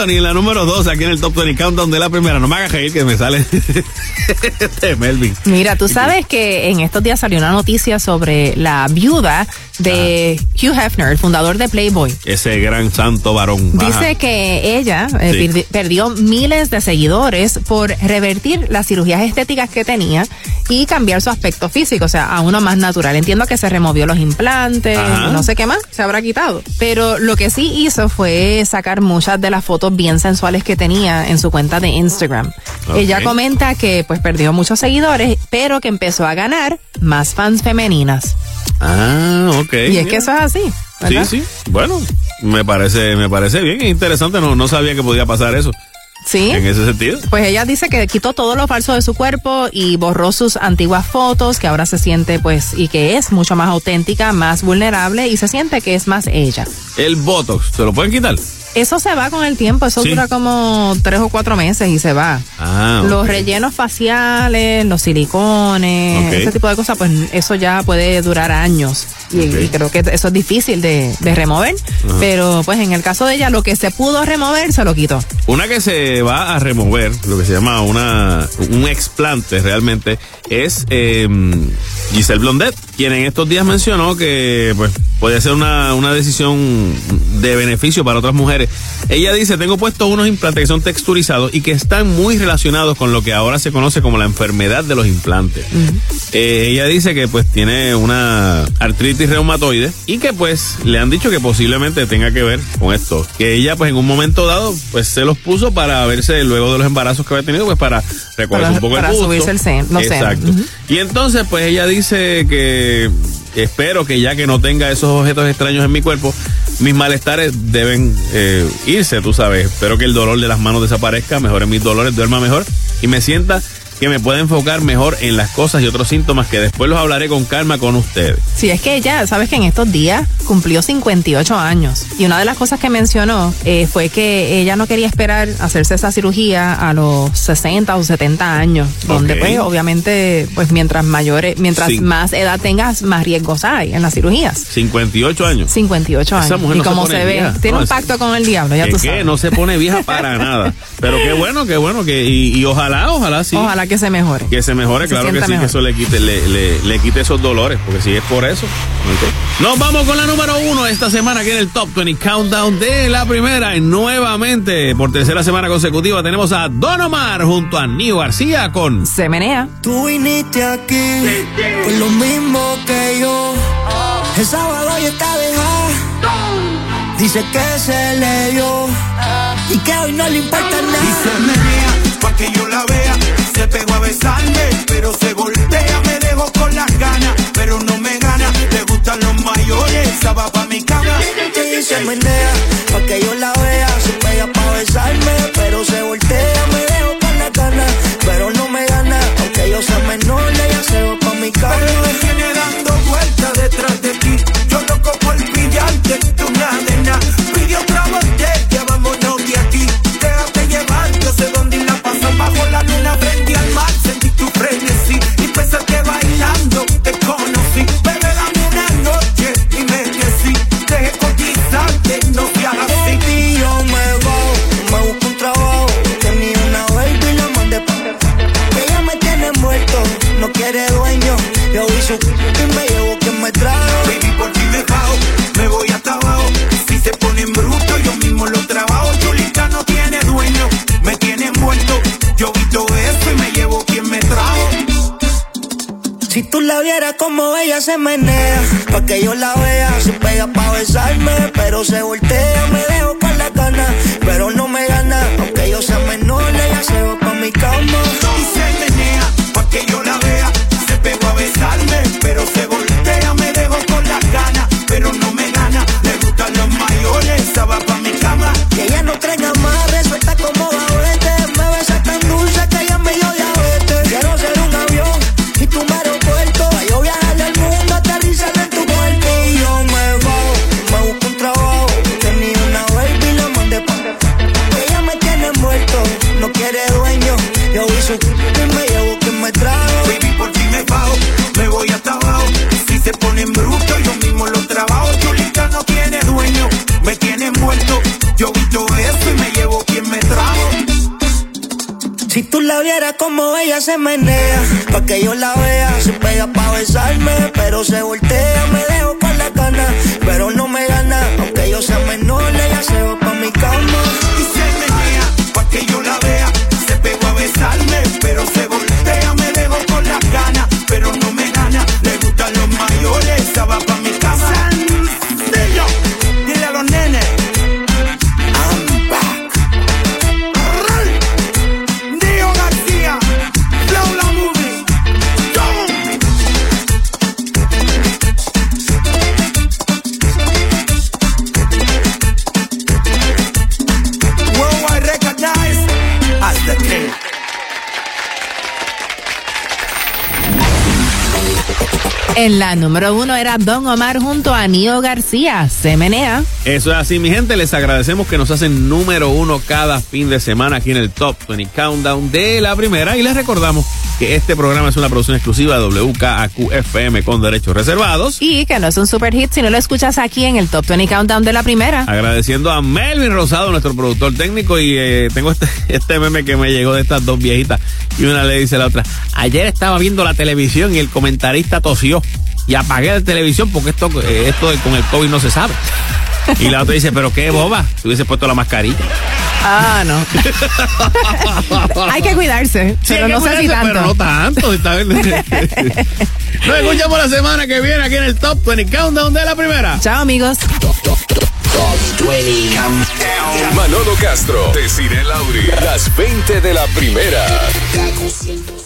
Speaker 3: Anthony en la número 2 aquí en el Top 20 Countdown de la primera. No me hagas reír que me sale [LAUGHS] este Melvin.
Speaker 4: Mira, tú sabes que en estos días salió una noticia sobre la viuda de Hugh Hefner, el fundador de Playboy.
Speaker 3: Ese gran santo varón.
Speaker 4: Dice
Speaker 3: Ajá.
Speaker 4: que ella eh,
Speaker 3: Sí.
Speaker 4: perdió miles de seguidores por revertir las cirugías estéticas que tenía y cambiar su aspecto físico, o sea, a uno más natural. Entiendo que se removió los implantes,
Speaker 26: Ajá.
Speaker 4: no sé qué más, se habrá quitado. Pero lo que sí hizo fue sacar muchas de las fotos bien sensuales que tenía en su cuenta de Instagram. Ella comenta que pues perdió muchos seguidores, pero que empezó a ganar más fans femeninas.
Speaker 3: Ah, ok.
Speaker 4: y es que eso es así.
Speaker 3: Sí, sí. Bueno, me parece, me parece bien, es interesante. No, no sabía que podía pasar eso.
Speaker 4: Sí.
Speaker 3: En ese sentido.
Speaker 4: Pues ella dice que quitó todo lo falso de su cuerpo y borró sus antiguas fotos, que ahora se siente pues y que es mucho más auténtica, más vulnerable y se siente que es más ella.
Speaker 3: El Botox, ¿se lo pueden quitar?
Speaker 4: Eso se va con el tiempo, eso
Speaker 3: Sí.
Speaker 4: dura como tres o cuatro meses y se va.
Speaker 3: Ah,
Speaker 4: Los rellenos faciales, los silicones, ese tipo de cosas, pues eso ya puede durar años. Y, y creo que eso es difícil de, de remover. Pero pues en el caso de ella, lo que se pudo remover, se lo quitó.
Speaker 3: Una que se va a remover, lo que se llama una un explante realmente, es eh, Giselle Blondet, quien en estos días mencionó que pues puede ser una, una decisión de beneficio para otras mujeres. Ella dice, tengo puestos unos implantes que son texturizados y que están muy relacionados con lo que ahora se conoce como la enfermedad de los implantes. Eh, ella dice que pues tiene una artritis reumatoide y que pues le han dicho que posiblemente tenga que ver con esto. Que ella pues en un momento dado pues se los puso para verse luego de los embarazos que había tenido pues para recogerse un poco
Speaker 4: para
Speaker 3: el busto.
Speaker 4: subirse el sen- los senos.
Speaker 3: Exacto. Y entonces pues ella dice que espero que ya que no tenga esos objetos extraños en mi cuerpo, mis malestares deben eh, irse, tú sabes. Espero que el dolor de las manos desaparezca, mejore mis dolores, duerma mejor y me sienta que me pueda enfocar mejor en las cosas y otros síntomas que después los hablaré con calma con ustedes.
Speaker 4: Sí, es que ella, sabes que en estos días cumplió 58 años y una de las cosas que mencionó eh, fue que ella no quería esperar hacerse esa cirugía a los 60 o 70 años, donde pues obviamente pues mientras mayores, mientras más edad tengas, más riesgos hay en las cirugías.
Speaker 3: 58 años.
Speaker 4: 58
Speaker 3: Esa
Speaker 4: años.
Speaker 3: mujer
Speaker 4: y
Speaker 3: no se
Speaker 4: como se, ve,
Speaker 3: vieja.
Speaker 4: tiene
Speaker 3: No,
Speaker 4: un pacto con el diablo, ya
Speaker 3: ¿Que
Speaker 4: tú sabes.
Speaker 3: No se pone vieja para [LAUGHS] nada. Pero qué bueno, qué bueno que y, y ojalá, ojalá sí.
Speaker 4: Ojalá que se mejore.
Speaker 3: Que se mejore,
Speaker 4: Que se
Speaker 3: claro que sí, que eso le quite, le, le- le quite esos dolores, porque si es por eso. Nos vamos con la número uno esta semana, que en el Top 20 Countdown de la primera. Y nuevamente, por tercera semana consecutiva, tenemos a Don Omar junto a Nio García con
Speaker 4: Se menea.
Speaker 14: Tú viniste aquí por lo mismo que yo. El sábado ya está dejada. Dice que se leyó y que hoy no le importa nada.
Speaker 19: Y se menea pa' que yo la vea. Se pegó a besarme, pero se voltea. Me dejó con las ganas, pero no me gana. Le gustan los mayores, esa va pa' mi cama.
Speaker 14: Y se menea pa' que yo la vea. Se pega pa' besarme, pero se voltea. Me dejo con la gana, pero no me gana. Aunque yo sea menor, ella se va pa' mi cama.
Speaker 19: Pero me tiene dando vueltas detrás se
Speaker 14: menea, pa' que yo la se
Speaker 19: menea, pa' que yo la
Speaker 14: la
Speaker 4: número uno era Don Omar junto a Nio García, se menea.
Speaker 3: Eso es así, mi gente. Les agradecemos que nos hacen número uno cada fin de semana aquí en el Top 20 Countdown de la primera. Y les recordamos que este programa es una producción exclusiva de WKAQ-FM con derechos reservados.
Speaker 4: Y que no es un super hit si no lo escuchas aquí en el Top 20 Countdown de la primera.
Speaker 3: Agradeciendo a Melvin Rosado, nuestro productor técnico. Y eh, tengo este, [LAUGHS] este meme que me llegó de estas dos viejitas. Y una le dice a la otra: Ayer estaba viendo la televisión y el comentarista tosió. Y apagué la televisión porque esto, eh, esto con el COVID no se sabe. Y la otra dice, pero qué boba, si hubiese puesto la mascarilla.
Speaker 4: Ah, no. Hay que cuidarse,
Speaker 3: Sí,
Speaker 4: pero
Speaker 3: hay que
Speaker 4: no sé si
Speaker 3: cuidarse,
Speaker 4: tanto.
Speaker 3: Pero no tanto. está bien. Nos escuchamos la semana que viene aquí en el Top 20 Countdown de la primera.
Speaker 4: Chao, amigos.
Speaker 2: Manolo Castro, Desiree Lauri, las 20 de la primera.
Speaker 8: Kaku 105.